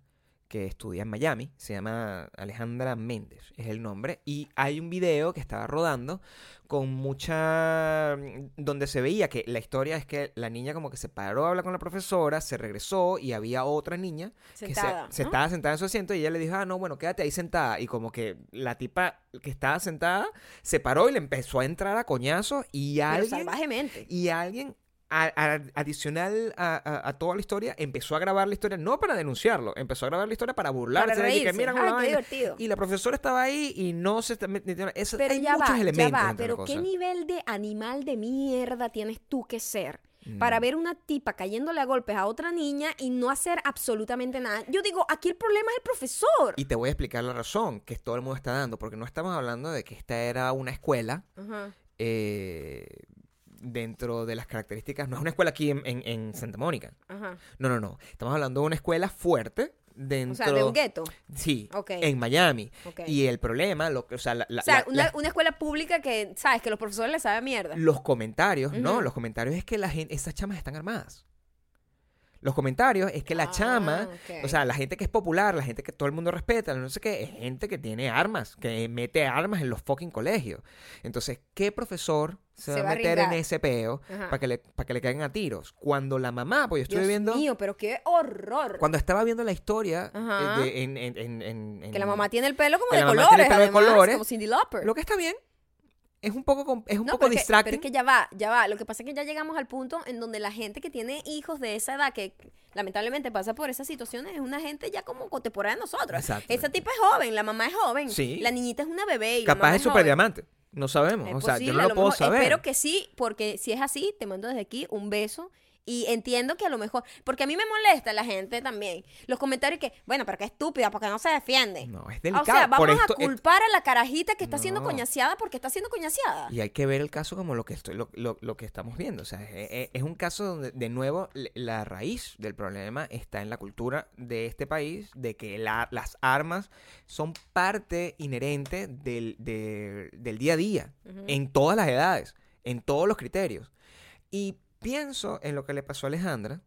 que estudia en Miami, se llama Alejandra Méndez, es el nombre, y hay un video que estaba rodando con mucha... donde se veía que la historia es que la niña como que se paró a hablar con la profesora, se regresó y había otra niña que se- Sentada, se, ¿no? estaba sentada en su asiento y ella le dijo, ah, no, bueno, quédate ahí sentada. Y como que la tipa que estaba sentada se paró y le empezó a entrar a coñazos y Pero alguien... salvajemente. Y alguien a- a- adicional a, toda la historia empezó a grabar la historia, no para denunciarlo, empezó a grabar la historia para burlarse. Para de que, mira cómo Ay, la qué vaina". divertido. Y la profesora estaba ahí y no se está metiendo. Eso, Pero hay ya muchos va, ya elementos. va, de la pero ¿qué nivel de animal de mierda tienes tú que ser? Para Mm. ver una tipa cayéndole a golpes a otra niña y no hacer absolutamente nada. Yo digo, aquí el problema es el profesor. Y te voy a explicar la razón que todo el mundo está dando, porque no estamos hablando de que esta era una escuela Ajá. eh, dentro de las características. No es una escuela aquí en, en- en Santa Mónica. Ajá. No, no, no. Estamos hablando de una escuela fuerte dentro. O sea, de un gueto. Sí, Ok. en Miami. Ok. Y el problema, lo que, o sea, la- la- o sea, la- una, una escuela pública que, ¿sabes? Que los profesores les saben mierda. los comentarios, no, los comentarios es que la gente, esas chamas están armadas. Los comentarios es que la Ah, chama, ok. o sea, la gente que es popular, la gente que todo el mundo respeta, no sé qué, es gente que tiene armas, que mete armas en los fucking colegios. Entonces, ¿qué profesor se, Se va va a a meter en ese peo para que, le, para que le caigan a tiros? Cuando la mamá, pues yo estuve Dios viendo... mío, pero qué horror. Cuando estaba viendo la historia eh, de- en, en- en- en- en- que la mamá tiene el pelo como de colores, pelo de además, colores. como Cindy Lauper. Lo que está bien es un poco, es un No, poco es distracting. pero es que ya va, ya va. Lo que pasa es que ya llegamos al punto en donde la gente que tiene hijos de esa edad, que lamentablemente pasa por esas situaciones, es una gente ya como contemporánea a nosotros. Exacto. Esa tipa es joven, la mamá es joven, Sí. la niñita es una bebé y Capaz es joven. super diamante. No sabemos. Es o sea, yo no lo lo puedo mejor- saber. Espero que sí, porque si es así, te mando desde aquí un beso. Y entiendo que a lo mejor, porque a mí me molesta la gente también, los comentarios que, bueno, pero qué estúpida, porque no se defiende. No, es o delicado. sea, Por vamos esto- a culpar a la carajita que está siendo No. coñaseada porque está siendo coñaseada. Y hay que ver el caso como lo que estoy, lo, lo- lo que estamos viendo. O sea, es, es- es un caso donde, de nuevo, la raíz del problema está en la cultura de este país, de que la- las armas son parte inherente del, de- del día a día, en todas las edades, en todos los criterios. Y pienso en lo que le pasó a Alejandra,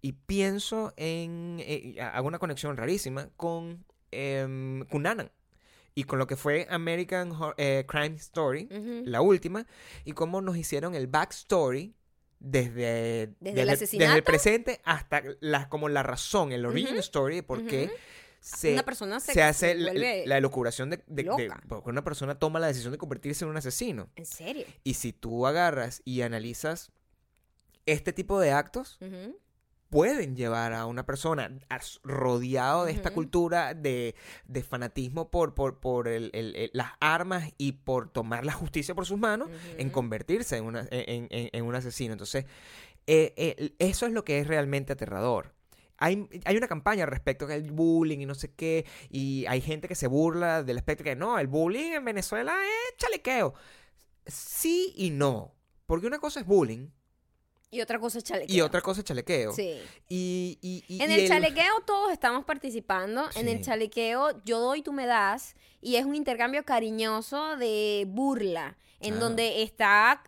y pienso en, eh, hago una conexión rarísima con em, Cunanan. Y con lo que fue American eh, Crime Story, la última, y cómo nos hicieron el backstory desde, Desde el presente hasta la, como la razón, el origin story de por qué se, Una persona se- se hace la, la elucubración de, de- de- porque una persona toma la decisión de convertirse en un asesino. ¿En serio? Y si tú agarras y analizas este tipo de actos, pueden llevar a una persona rodeado de esta cultura de, de fanatismo por, por, por el- el- el- las armas y por tomar la justicia por sus manos en convertirse en, una- en, en- en un asesino. Entonces, eh, eh, eso es lo que es realmente aterrador. Hay, hay una campaña respecto al bullying y no sé qué, y hay gente que se burla del aspecto que no, el bullying en Venezuela es chalequeo. Sí y no, porque una cosa es bullying Y otra cosa es chalequeo. y otra cosa es chalequeo. Sí. Y, y- y- En y el chalequeo todos estamos participando. En el chalequeo yo doy, tú me das. Y es un intercambio cariñoso de burla. En Ah. donde está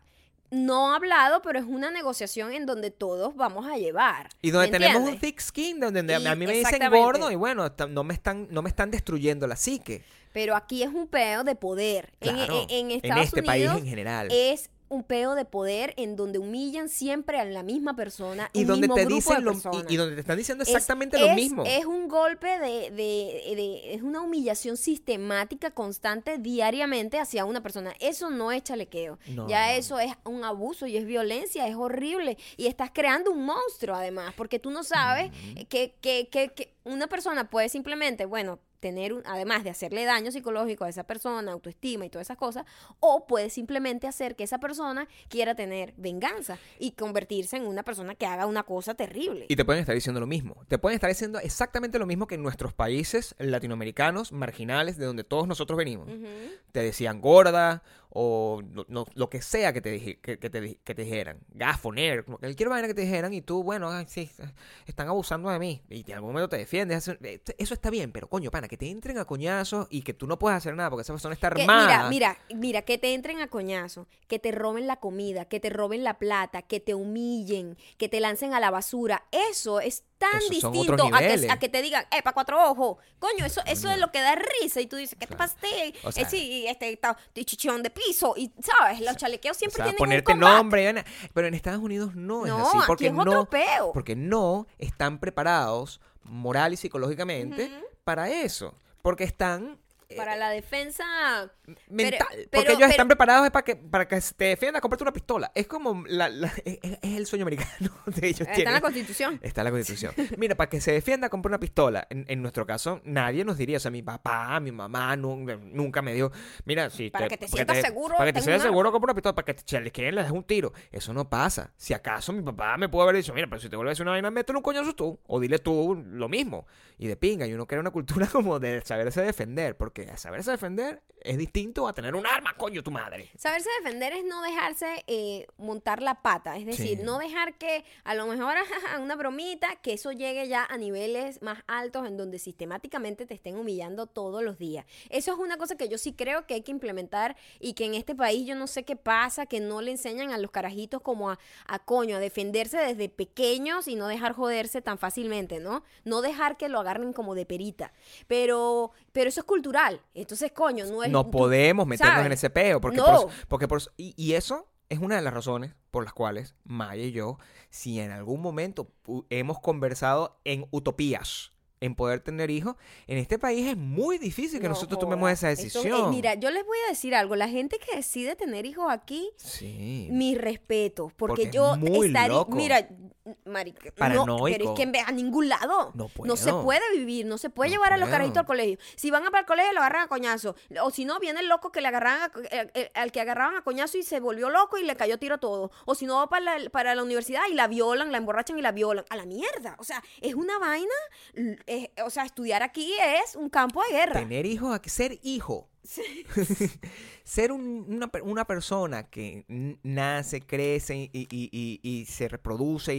no hablado, pero es una negociación en donde todos vamos a llevar. Y donde ¿me tenemos un thick skin, donde a mí me dicen gordo y bueno, no me están, no me están destruyendo la psique. Pero aquí es un peo de poder. En- Claro, en, en Estados este país en general. es un peo de poder en donde humillan siempre a la misma persona. Y donde mismo te dicen lo, y, y donde te están diciendo Es- exactamente lo es- mismo. Es un golpe de, de- de- Es una humillación sistemática, constante, diariamente hacia una persona. Eso no es chalequeo. No. Ya eso es un abuso y es violencia, es horrible. Y estás creando un monstruo, además, porque tú no sabes que, que- que- que una persona puede simplemente, bueno, tener un, además de hacerle daño psicológico a esa persona, autoestima y todas esas cosas, o puede simplemente hacer que esa persona quiera tener venganza y convertirse en una persona que haga una cosa terrible. Y te pueden estar diciendo lo mismo. Te pueden estar diciendo exactamente lo mismo que en nuestros países latinoamericanos, marginales, de donde todos nosotros venimos. Te decían gorda o no- no- lo que sea que te, que, que te, que te dijeran. Gafo, nerd, cualquier vaina que te dijeran y tú, bueno, ay, sí, están abusando de mí. Y en algún momento te defiendes. Eso, eso está bien, pero coño, pana, que te entren a coñazos y que tú no puedas hacer nada porque esa persona está armada. mira, mira, mira, que te entren a coñazo, que te roben la comida, que te roben la plata, que te humillen, que te lancen a la basura. Eso es tan Esos distinto a que, a que te digan, eh, pa' cuatro ojos. Coño, eso, eso es lo que da risa. Y tú dices, ¿qué te Claro. pasaste? O sea- eh, sí, este, ta- chichón de piso. Y, ¿sabes? Los chalequeos O siempre sea, tienen ponerte un nombre. Pero en Estados Unidos no, es No, así. aquí Porque es otro no, peo. porque no están preparados moral y psicológicamente para eso. Porque están Para la defensa... mental. pero- porque ellos pero- están preparados para que, para que te defiendas, comprarte una pistola. Es como la, la- es, es el sueño americano de ellos. Está en la Constitución. Está en la constitución. Mira, para que se defienda, compra una pistola. En, en nuestro caso, nadie nos diría, o sea, mi papá, mi mamá nu- nunca me dio, mira, si Para que te sientas seguro, Para que te sientas seguro, compra una pistola, para que te chalequeen, le des un tiro. Eso no pasa. Si acaso mi papá me pudo haber dicho, mira, pero si te vuelves a una vaina, métele un coñazo tú. O dile tú lo mismo. Y de pinga, y uno crea una cultura como de saberse defender. Porque saberse defender es distinto a tener un arma, coño, tu madre. Saberse defender es no dejarse eh, montar la pata, es decir, Sí. no dejar que a lo mejor ajá, una bromita, que eso llegue ya a niveles más altos en donde sistemáticamente te estén humillando todos los días. Eso es una cosa que yo sí creo que hay que implementar y que en este país yo no sé qué pasa, que no le enseñan a los carajitos como a, a coño, a defenderse desde pequeños y no dejar joderse tan fácilmente, ¿no? No dejar que lo agarren como de perita. Pero, pero eso es cultural. Entonces, coño, no es... no tú- podemos meternos ¿sabes? en ese peo. Porque, No. por- porque por- y, y eso es una de las razones por las cuales Maya y yo, si en algún momento hemos conversado en utopías, en poder tener hijos, en este país es muy difícil que No nosotros joda. tomemos esa eh, decisión. mira, yo les voy a decir algo. La gente que decide tener hijos aquí, sí. mi respeto. Porque, Porque es yo muy loco. Mira, marica, no, es que a ningún lado. No se puedo. puede vivir, no se puede No llevar a los carajitos al colegio. Si van a para el colegio, lo agarran a coñazo. O si no, viene el loco que le agarran a eh, eh, al que agarraban a coñazo y se volvió loco y le cayó tiro todo. O si no, va para la, para la universidad y la violan, la emborrachan y la violan. A la mierda. O sea, es una vaina. Es- o sea, estudiar aquí es un campo de guerra. Tener hijos, ser hijo. ser un- una, una persona que nace, crece y, y- y- y se reproduce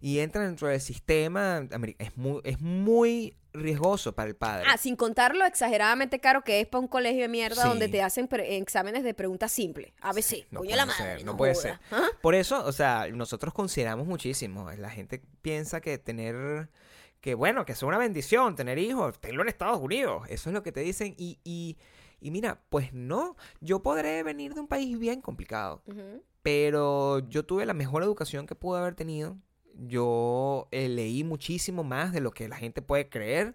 y, entra dentro del sistema es muy, es muy riesgoso para el padre. Ah, sin contar lo exageradamente caro que es para un colegio de mierda Sí. donde te hacen exámenes de preguntas simples. ABC, No coño puede la madre. ser, no no puede joda. ser. ¿Ah? Por eso, o sea, nosotros consideramos muchísimo. La gente piensa que tener, que bueno, que es una bendición tener hijos, tenerlo en Estados Unidos. Eso es lo que te dicen. Y, y, y mira, pues no, yo podré venir de un país bien complicado, pero yo tuve la mejor educación que pude haber tenido. Yo eh, leí muchísimo más de lo que la gente puede creer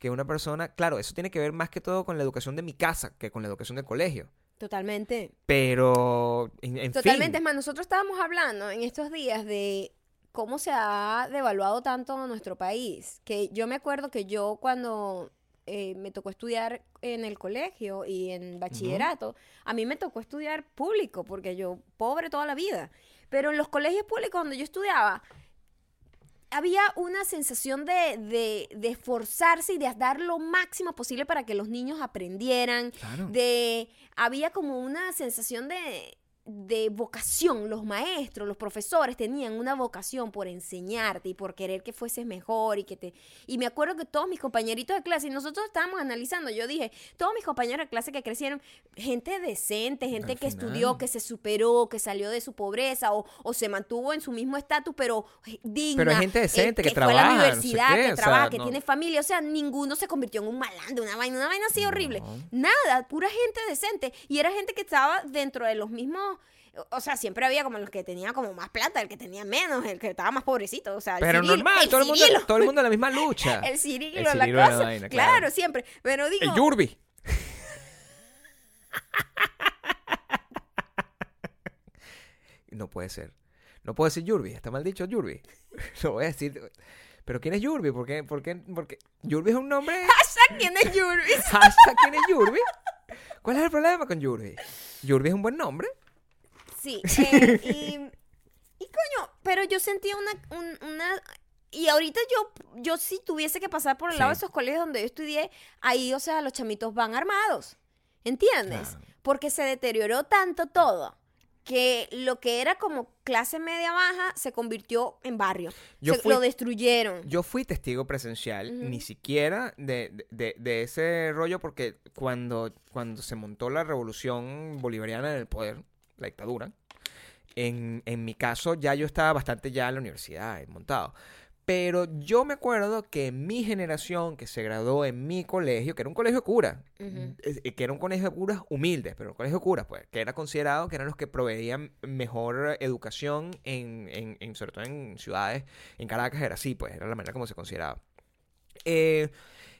que una persona, claro, eso tiene que ver más que todo con la educación de mi casa que con la educación del colegio. Totalmente. Pero, en, en Totalmente. Es más, nosotros estábamos hablando en estos días de cómo se ha devaluado tanto nuestro país. Que yo me acuerdo que yo cuando eh, me tocó estudiar en el colegio y en bachillerato, a mí me tocó estudiar público porque yo pobre toda la vida. Pero en los colegios públicos donde yo estudiaba, había una sensación de, de, de esforzarse y de dar lo máximo posible para que los niños aprendieran, Claro. de había como una sensación de, de vocación. Los maestros, los profesores tenían una vocación por enseñarte y por querer que fueses mejor y que te y me acuerdo que todos mis compañeritos de clase y nosotros estábamos analizando, yo dije, todos mis compañeros de clase que crecieron, gente decente, gente Al que final. estudió, que se superó, que salió de su pobreza o, o se mantuvo en su mismo estatus, pero digna. Pero gente eh, decente que fue a la trabaja, no sé universidad, qué, que o sea, trabaja, que no- tiene familia, o sea, ninguno se convirtió en un malandro, una vaina, una vaina así horrible. No. Nada, pura gente decente. Y era gente que estaba dentro de los mismos O sea, siempre había como los que tenían como más plata, el que tenía menos, el que estaba más pobrecito. O sea, el Pero normal, el todo el, mundo, todo el mundo en la misma lucha. El Cirilo, la Cirilo era la cosa. vaina, claro. claro. siempre. Pero digo. El Yurbi. no puede ser. No puedo decir Yurbi. Está mal dicho Yurbi. Lo voy a decir. Pero ¿quién es Yurbi? ¿Por qué? ¿Por qué? Porque Yurbi es un nombre. Hashtag, ¿quién es Yurbi? Hashtag, ¿Quién es Yurbi? ¿Cuál es el problema con Yurbi? Yurbi es un buen nombre. Sí, eh, y, y coño, pero yo sentía una, un- una y ahorita yo, yo si tuviese que pasar por el lado de esos colegios donde yo estudié, ahí, o sea, los chamitos van armados, ¿entiendes? Claro. Porque se deterioró tanto todo que lo que era como clase media baja se convirtió en barrio. Yo Se- fui- lo destruyeron. Yo fui testigo presencial, ni siquiera de, de- de ese rollo, porque cuando, cuando se montó la revolución bolivariana en el poder, la dictadura, en, en mi caso ya yo estaba bastante ya en la universidad, montado. Pero yo me acuerdo que mi generación que se graduó en mi colegio, que era un colegio de cura, Ujú. eh, que era un colegio de curas humildes, pero un colegio de curas, pues, que era considerado que eran los que proveían mejor educación en, en- en- sobre todo en ciudades, en Caracas era así, pues, era la manera como se consideraba. Eh,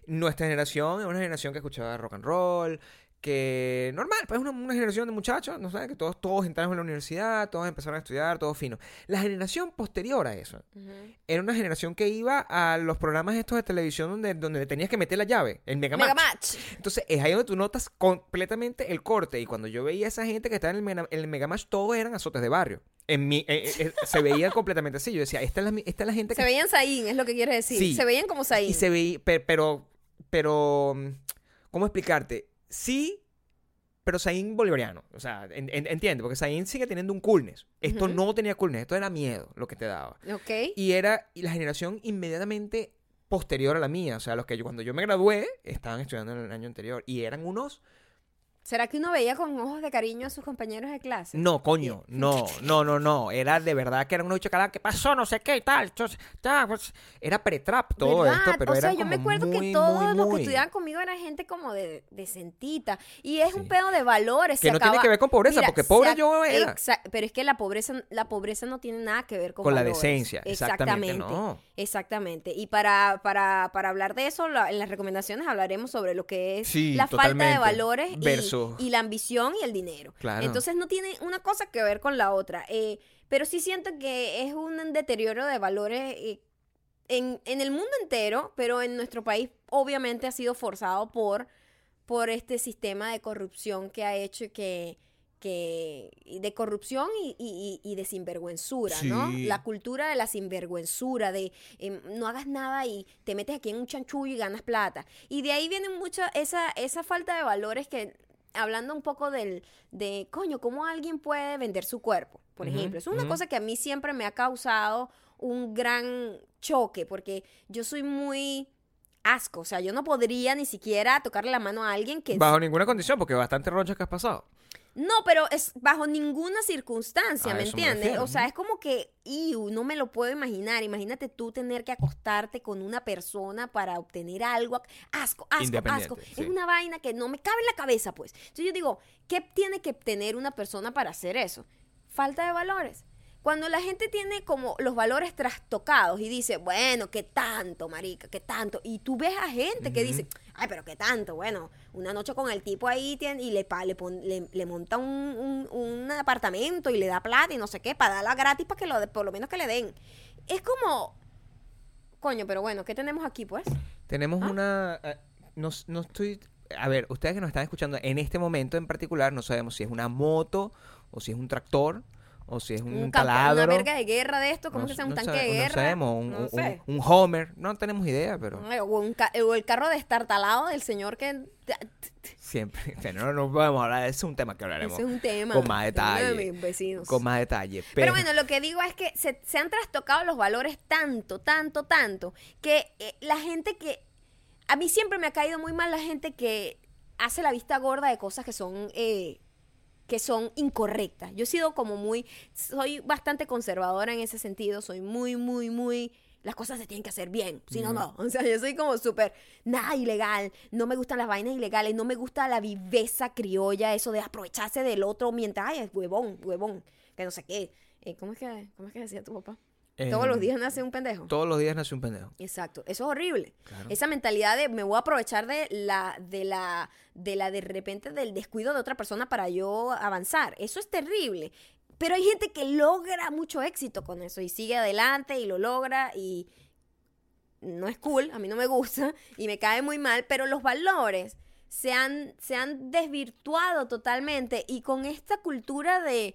nuestra generación es una generación que escuchaba rock and roll, que normal, pues una, una generación de muchachos, no sé, que todos, todos entraron en la universidad, todos empezaron a estudiar, todo fino. La generación posterior a eso era una generación que iba a los programas estos de televisión donde, donde tenías que meter la llave, el Megamatch. Megamatch. Entonces es ahí donde tú notas completamente el corte. Y cuando yo veía a esa gente que estaba en el, Mega- en el Megamatch, todos eran azotes de barrio. En mi, eh, eh, eh, se veía completamente así. Yo decía, esta es la, esta es la gente que... Se veían Saín, es lo que quieres decir. Sí. Se veían como Saín. Y se veía, pe- pero, pero, mm, ¿cómo explicarte? Sí, pero Saín bolivariano. O sea, en- en- entiende, porque Saín sigue teniendo un coolness. Esto no tenía coolness, esto era miedo lo que te daba. Ok. Y era y la generación inmediatamente posterior a la mía. O sea, los que yo, cuando yo me gradué estaban estudiando en el año anterior. Y eran unos ¿Será que uno veía con ojos de cariño a sus compañeros de clase? No, coño, no, no, no, no. Era de verdad que era un bicho calado. ¿Qué pasó? No sé qué y tal. Pues, era pre-trap todo ¿Verdad? esto, pero o era sea, yo me acuerdo muy, que todos muy, los que muy- estudiaban conmigo eran gente como de, de sentita. Y es un pedo de valores. Que se no tiene que ver con pobreza, porque pobre ac- yo era. Exa- Pero es que la pobreza, la pobreza no tiene nada que ver con, Con la decencia, exactamente, no. Exactamente. Y para, para, para hablar de eso, la- en las recomendaciones hablaremos sobre lo que es Sí, la falta de valores y- Y, la ambición y el dinero. Claro. Entonces no tiene una cosa que ver con la otra. Eh, pero sí siento que es un deterioro de valores eh, en, en el mundo entero, pero en nuestro país obviamente ha sido forzado por, por este sistema de corrupción que ha hecho que que de corrupción y, y- y de sinvergüenzura, ¿no? La cultura de la sinvergüenzura, de em, no hagas nada y te metes aquí en un chanchullo y ganas plata. Y de ahí viene mucha esa, esa falta de valores que, hablando un poco del, de, coño, ¿cómo alguien puede vender su cuerpo? Por ejemplo, es una cosa que a mí siempre me ha causado un gran choque, porque yo soy muy asco, o sea, yo no podría ni siquiera tocarle la mano a alguien que Bajo ninguna condición, porque bastante ronchas que has pasado. No, pero es bajo ninguna circunstancia, ¿me entiendes? refiero, O sea, es como que, iu, no me lo puedo imaginar. Imagínate tú tener que acostarte con una persona para obtener algo. Asco, asco, asco. Es una vaina que no me cabe en la cabeza, pues. Entonces yo digo, ¿qué tiene que tener una persona para hacer eso? Falta de valores. Cuando la gente tiene como los valores trastocados y dice, bueno, ¿qué tanto, marica? ¿Qué tanto? Y tú ves a gente que dice, ay, pero ¿qué tanto? Bueno, una noche con el tipo ahí tiene- y le, le, pon- le, le monta un, un- un apartamento y le da plata y no sé qué, para darla gratis para que lo, por lo menos que le den. Es como, coño, pero bueno, ¿qué tenemos aquí, pues? Tenemos ¿Ah? una... eh, no, no estoy... A ver, ustedes que nos están escuchando en este momento en particular, no sabemos si es una moto o si es un tractor o si es un, Un taladro. una verga de guerra de esto, ¿cómo No que sea un no tanque sabe- de no guerra? sabemos, un, No sé. un Homer, no tenemos idea, pero O, un ca- o el carro destartalado del señor que... siempre, no, no podemos hablar, ese es un tema que hablaremos Ese es un tema. con más de detalle, mis vecinos. con más detalle. Pero bueno, lo que digo es que se, se han trastocado los valores tanto, tanto, tanto, que eh, la gente que... A mí siempre me ha caído muy mal la gente que hace la vista gorda de cosas que son... eh, que son incorrectas. Yo he sido como muy, soy bastante conservadora en ese sentido, soy muy, muy, muy las cosas se tienen que hacer bien, si no, no. O sea, yo soy como súper, nada ilegal, no me gustan las vainas ilegales, no me gusta la viveza criolla, eso de aprovecharse del otro mientras, ay, es huevón, huevón, que no sé qué. Eh, ¿cómo, es que, ¿Cómo es que decía tu papá? Todos los días nace un pendejo. Todos los días nace un pendejo. Exacto, eso es horrible. Claro. Esa mentalidad de me voy a aprovechar de la, de la, de la de repente del descuido de otra persona para yo avanzar. Eso es terrible. Pero hay gente que logra mucho éxito con eso y sigue adelante y lo logra y no es cool, a mí no me gusta y me cae muy mal, pero los valores se han, se han desvirtuado totalmente y con esta cultura de,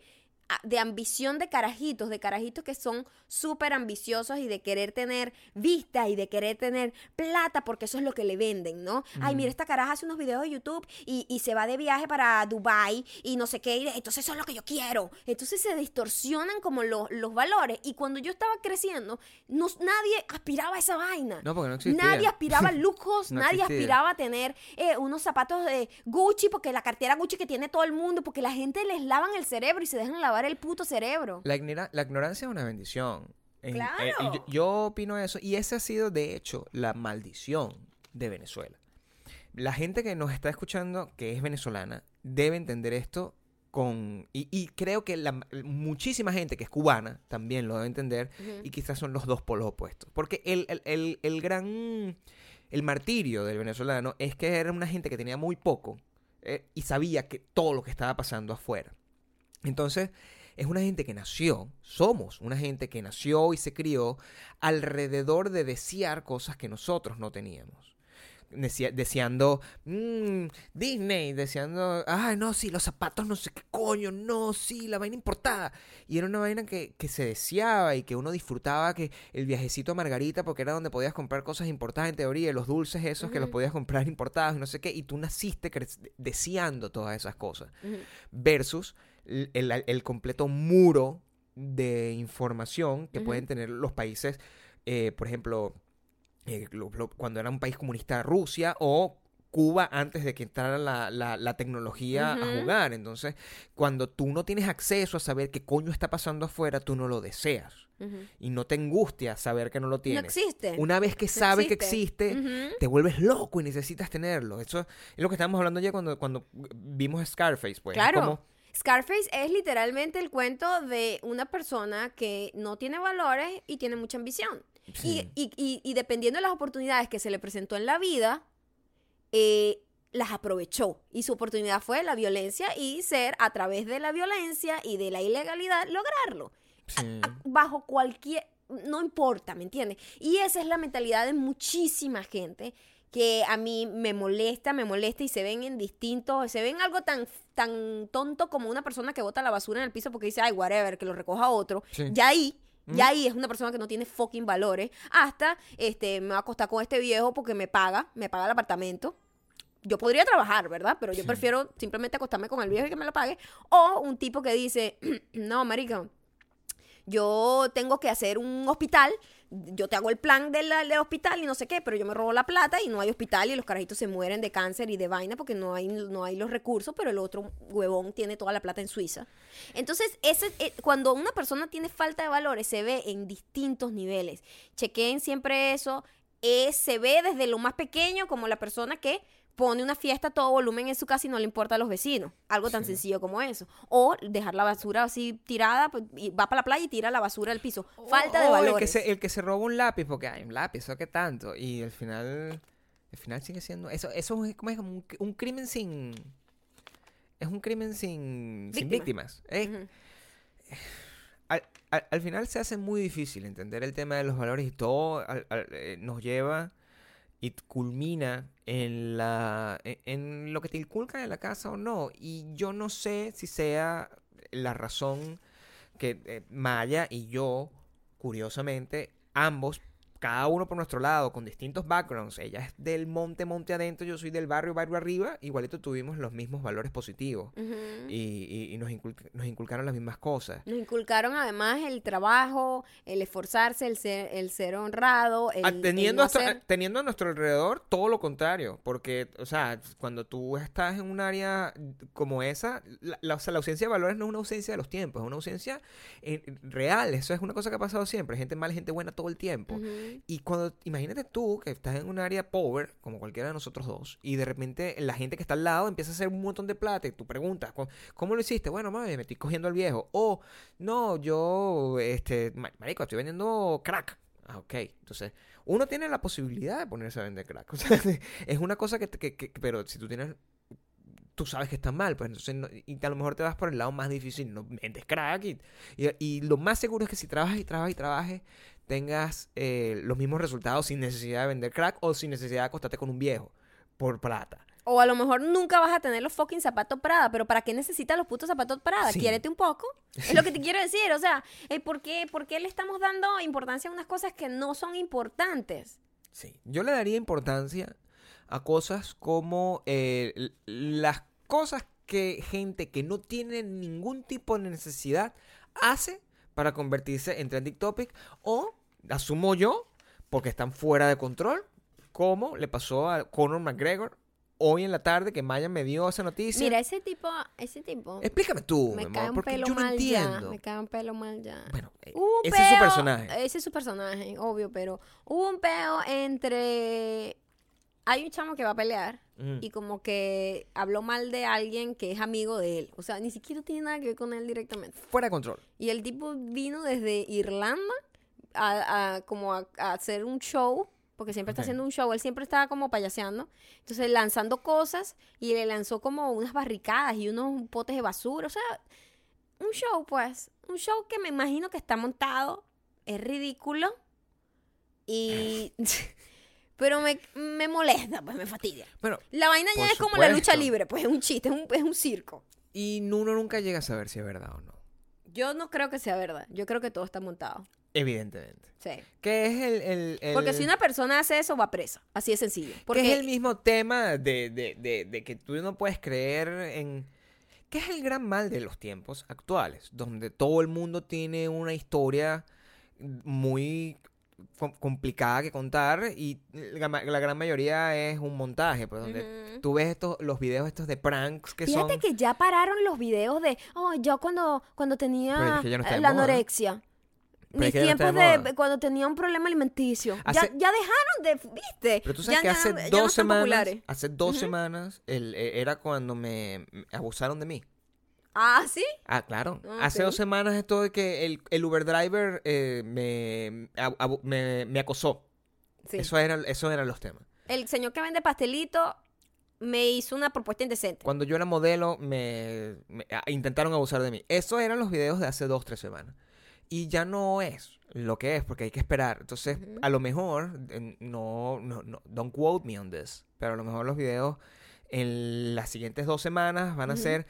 de ambición de carajitos, de carajitos que son súper ambiciosos y de querer tener vista y de querer tener plata porque eso es lo que le venden, ¿no? Ay, mira, esta caraja hace unos videos de YouTube y, y se va de viaje para Dubai y no sé qué, y entonces eso es lo que yo quiero. Entonces se distorsionan como los, los valores y cuando yo estaba creciendo, no, nadie aspiraba a esa vaina. No, porque no existía. Nadie aspiraba a lujos, No nadie existía. aspiraba a tener eh, unos zapatos de Gucci, porque la cartera Gucci que tiene todo el mundo, porque la gente les lavan el cerebro y se dejan lavar el puto cerebro. La, ignora- la ignorancia es una bendición. En- Claro. eh, y yo, yo opino eso. Y esa ha sido, de hecho, la maldición de Venezuela. La gente que nos está escuchando, que es venezolana, debe entender esto con... Y, y creo que la, muchísima gente que es cubana también lo debe entender. Y quizás son los dos polos opuestos. Porque el, el- el- el gran... El martirio del venezolano es que era una gente que tenía muy poco eh, y sabía que todo lo que estaba pasando afuera. Entonces, es una gente que nació, somos una gente que nació y se crió alrededor de desear cosas que nosotros no teníamos. Desea- deseando mm, Disney, deseando, ay, no, sí, los zapatos, no sé qué coño, no, sí, la vaina importada. Y era una vaina que, que se deseaba y que uno disfrutaba que el viajecito a Margarita, porque era donde podías comprar cosas importadas en teoría, y los dulces esos que los podías comprar importados no sé qué, y tú naciste deseando todas esas cosas versus el, el- completo muro de información que pueden tener los países, eh, por ejemplo, eh, lo- lo- cuando era un país comunista Rusia o Cuba antes de que entrara la, la- la tecnología a jugar. Entonces, cuando tú no tienes acceso a saber qué coño está pasando afuera, tú no lo deseas. Y no te angustia saber que no lo No tienes. existe. Una vez que No sabes que existe, te vuelves loco y necesitas tenerlo. Eso es lo que estábamos hablando ya cuando, cuando vimos Scarface, pues. Es Claro. como- Scarface es literalmente el cuento de una persona que no tiene valores y tiene mucha ambición. Sí. Y, y- y- y dependiendo de las oportunidades que se le presentó en la vida, eh, las aprovechó. Y su oportunidad fue la violencia y ser a través de la violencia y de la ilegalidad lograrlo. Sí. Bajo cualquier... No importa, ¿me entiendes? Y esa es la mentalidad de muchísima gente que a mí me molesta, me molesta y se ven en distintos, se ven algo tan, tan tonto como una persona que bota la basura en el piso porque dice, ay, whatever, que lo recoja otro. Sí. Ya ahí, ya ahí es una persona que no tiene fucking valores. Hasta, este, me va a acostar con este viejo porque me paga, me paga el apartamento. Yo podría trabajar, ¿verdad? Pero yo Sí. prefiero simplemente acostarme con el viejo y que me lo pague. O un tipo que dice, no, marica, yo tengo que hacer un hospital, yo te hago el plan del, del hospital y no sé qué, pero yo me robo la plata y no hay hospital y los carajitos se mueren de cáncer y de vaina porque no hay, no hay los recursos, pero el otro huevón tiene toda la plata en Suiza. Entonces, ese, eh, cuando una persona tiene falta de valores, se ve en distintos niveles. Chequeen siempre eso. eh, se ve desde lo más pequeño como la persona que pone una fiesta a todo volumen en su casa y no le importa a los vecinos. Algo tan Sí. sencillo como eso. O dejar la basura así tirada, pues, y va para la playa y tira la basura al piso. Falta de O valores. El que, se, el que se roba un lápiz, porque hay un lápiz, ¿eso qué tanto? Y al final, al final sigue siendo... Eso, eso es como, es como un, un crimen sin... Es un crimen sin, sin Víctima. víctimas. Al, al- al final se hace muy difícil entender el tema de los valores y todo al- al- eh, nos lleva y culmina en la en, en lo que te inculcan en la casa o no. Y yo no sé si sea la razón que eh, Maya y yo curiosamente ambos cada uno por nuestro lado, con distintos backgrounds. Ella es del monte, monte adentro, yo soy del barrio, barrio arriba. Igualito tuvimos los mismos valores positivos. Y, y- y nos, inculc- nos inculcaron las mismas cosas. Nos inculcaron además el trabajo, el esforzarse, el ser, el ser honrado, el, Ah, el teniendo, a nuestro- hacer- teniendo a nuestro alrededor todo lo contrario, porque, o sea, cuando tú estás en un área como esa, la, la- o sea, la ausencia de valores no es una ausencia de los tiempos, es una ausencia eh, real, eso es una cosa que ha pasado siempre, gente mala, gente buena todo el tiempo. Y cuando, imagínate tú que estás en un área pobre, como cualquiera de nosotros dos, y de repente la gente que está al lado empieza a hacer un montón de plata, y tú preguntas, "¿Cómo- ¿cómo lo hiciste? Bueno, mami, me estoy cogiendo al viejo. O, no, yo, este, ma- marico, estoy vendiendo crack. Ah, ok. Entonces, uno tiene la posibilidad de ponerse a vender crack. O sea, es una cosa que, que- que- pero si tú tienes, tú sabes que está mal, pues entonces, no- y a lo mejor te vas por el lado más difícil, no vendes crack. Y, y, y lo más seguro es que si trabajas y trabajas y trabajes, tengas eh, los mismos resultados sin necesidad de vender crack o sin necesidad de acostarte con un viejo por plata. O a lo mejor nunca vas a tener los fucking zapatos Prada, pero ¿para qué necesitas los putos zapatos Prada? Sí. Quiérete un poco. Es lo que te quiero decir. O sea, eh, ¿por, qué, ¿por qué le estamos dando importancia a unas cosas que no son importantes? Sí. Yo le daría importancia a cosas como eh, las cosas que gente que no tiene ningún tipo de necesidad hace para convertirse en trending topic o, asumo yo, porque están fuera de control, como le pasó a Conor McGregor hoy en la tarde que Maya me dio esa noticia. Mira, ese tipo, ese tipo, Explícame tú, mi me amor, cae un porque pelo yo no mal ya. entiendo. Me cae un pelo mal ya. Bueno, eh, Hubo ese es su personaje. Ese es su personaje, obvio, pero hubo un peo entre... Hay un chamo que va a pelear Mm. y como que habló mal de alguien que es amigo de él. O sea, ni siquiera tiene nada que ver con él directamente. Fuera de control. Y el tipo vino desde Irlanda a, a- como a, a hacer un show, porque siempre está haciendo un show, él siempre estaba como payaseando, entonces lanzando cosas y le lanzó como unas barricadas y unos potes de basura, o sea, un show pues, un show que me imagino que está montado, es ridículo y... Pero me, me molesta, pues me fastidia. Bueno, La vaina ya es como la lucha libre, pues es un chiste, es un, es un circo. y uno nunca llega a saber si es verdad o no. Yo no creo que sea verdad, yo creo que todo está montado. Evidentemente. Sí. Que es el, el- el- Porque si una persona hace eso, va presa. Así de sencillo. que es el mismo tema de, de- de- de que tú no puedes creer en... que es el gran mal de los tiempos actuales? Donde todo el mundo tiene una historia muy complicada que contar y la, gran mayoría es un montaje, pues donde Ujú. tú ves estos, los videos estos de pranks que Fíjate son... que ya pararon los videos de, oh, yo cuando, cuando tenía es que no la anorexia. Pero Mis no tiempos de cuando tenía un problema alimenticio. Hace- Ya, ya dejaron de, ¿viste? Pero tú sabes Ya- que ya hace no- ya no dos semanas, populares. hace dos semanas, el- eh, era cuando me, me abusaron de mí. Ah, ¿sí? Ah, claro. Ah, Hace ok. dos semanas esto de que el, el Uber driver eh, me, abu- abu- me, me acosó. Sí. Eso, era, eso eran los temas. El señor que vende pastelito me hizo una propuesta indecente. Cuando yo era modelo, me, me- ah, intentaron abusar de mí. Eso eran los videos de hace dos, tres semanas. Y ya no es lo que es, porque hay que esperar. Entonces, Ujú. a lo mejor, no, no, no, don't quote me on this, pero a lo mejor los videos en las siguientes dos semanas van a Ujú. ser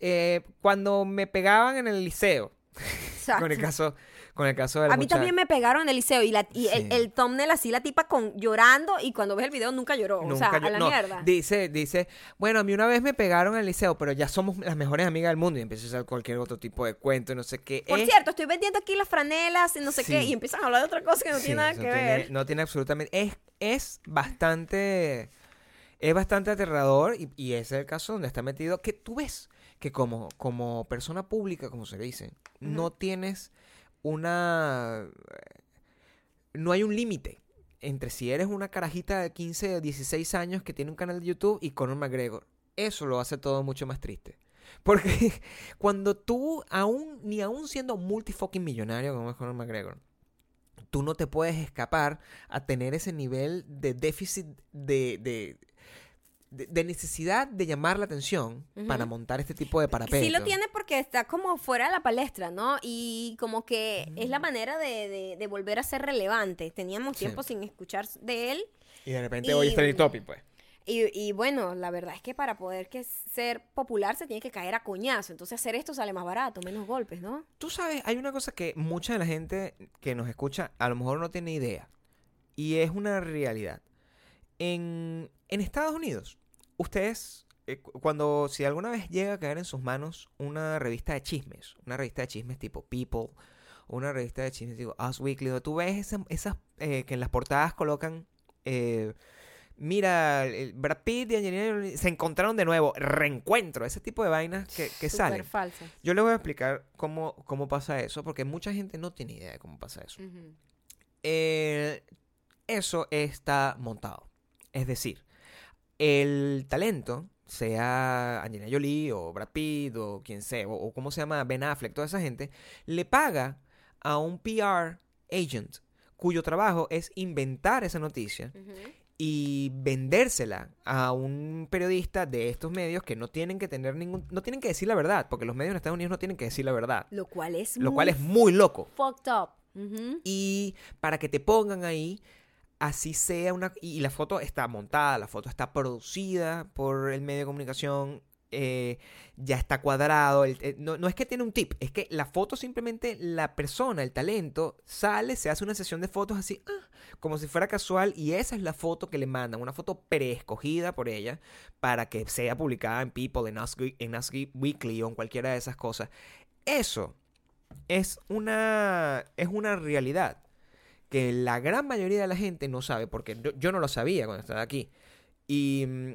eh, cuando me pegaban en el liceo. Exacto. Con el caso, con el caso de la A mí muchacha. también me pegaron en el liceo y, la, y el, Sí. el thumbnail así, la tipa con llorando y cuando ves el video nunca lloró. o sea, Nunca yo- a la no, mierda. Dice, dice, bueno, a mí una vez me pegaron en el liceo, pero ya somos las mejores amigas del mundo. Y empieza a hacer cualquier otro tipo de cuento y no sé qué. Por Es- cierto, estoy vendiendo aquí las franelas y no sé qué, y empiezan a hablar de otra cosa que no Sí, tiene nada que tiene- ver. No tiene absolutamente. Es, es bastante. Es bastante aterrador y, y ese es el caso donde está metido. Que tú ves que como, como persona pública, como se dice, no tienes una. No hay un límite entre si eres una carajita de 15 o 16 años que tiene un canal de YouTube y Conor McGregor. Eso lo hace todo mucho más triste. Porque cuando tú, aún, ni aún siendo multifucking millonario como es Conor McGregor, tú no te puedes escapar a tener ese nivel de déficit de, de, de- de necesidad de llamar la atención para montar este tipo de parapetos. Sí lo tiene porque está como fuera de la palestra, ¿no? Y como que es la manera de, de- de volver a ser relevante. Teníamos Sí. tiempo sin escuchar de él. Y de repente Y- hoy es trending topic, pues. Y, y bueno, la verdad es que para poder que ser popular se tiene que caer a coñazo. Entonces hacer esto sale más barato, menos golpes, ¿no? Tú sabes, hay una cosa que mucha de la gente que nos escucha a lo mejor no tiene idea. Y es una realidad. En, en Estados Unidos, ustedes, eh, cu- cuando, si alguna vez llega a caer en sus manos una revista de chismes, una revista de chismes tipo People, una revista de chismes tipo Us Weekly, tú ves esa- esas eh, que en las portadas colocan, eh, mira, el Brad Pitt y Angelina se encontraron de nuevo, reencuentro, ese tipo de vainas que, salen. Yo les voy a explicar cómo, cómo pasa eso, porque mucha gente no tiene idea de cómo pasa eso. Eso está montado. Es decir, el talento, sea Angelina Jolie o Brad Pitt o quien sea, o, o cómo se llama Ben Affleck, toda esa gente, le paga a un PR agent cuyo trabajo es inventar esa noticia y vendérsela a un periodista de estos medios que no tienen que tener ningún, no tienen que decir la verdad, porque los medios en Estados Unidos no tienen que decir la verdad, Lo cual es lo muy cual es muy loco. fucked up. Y para que te pongan ahí, así sea una... Y la foto está montada, la foto está producida por el medio de comunicación, eh, ya está cuadrado. eh, no, no es que tiene un tip, es que la foto simplemente, la persona, el talento, sale, se hace una sesión de fotos así, ah, como si fuera casual, y esa es la foto que le mandan, una foto preescogida por ella para que sea publicada en People, en Us, en Weekly o en cualquiera de esas cosas. Eso es una, es una realidad que la gran mayoría de la gente no sabe, porque yo, yo no lo sabía cuando estaba aquí. Y, mm,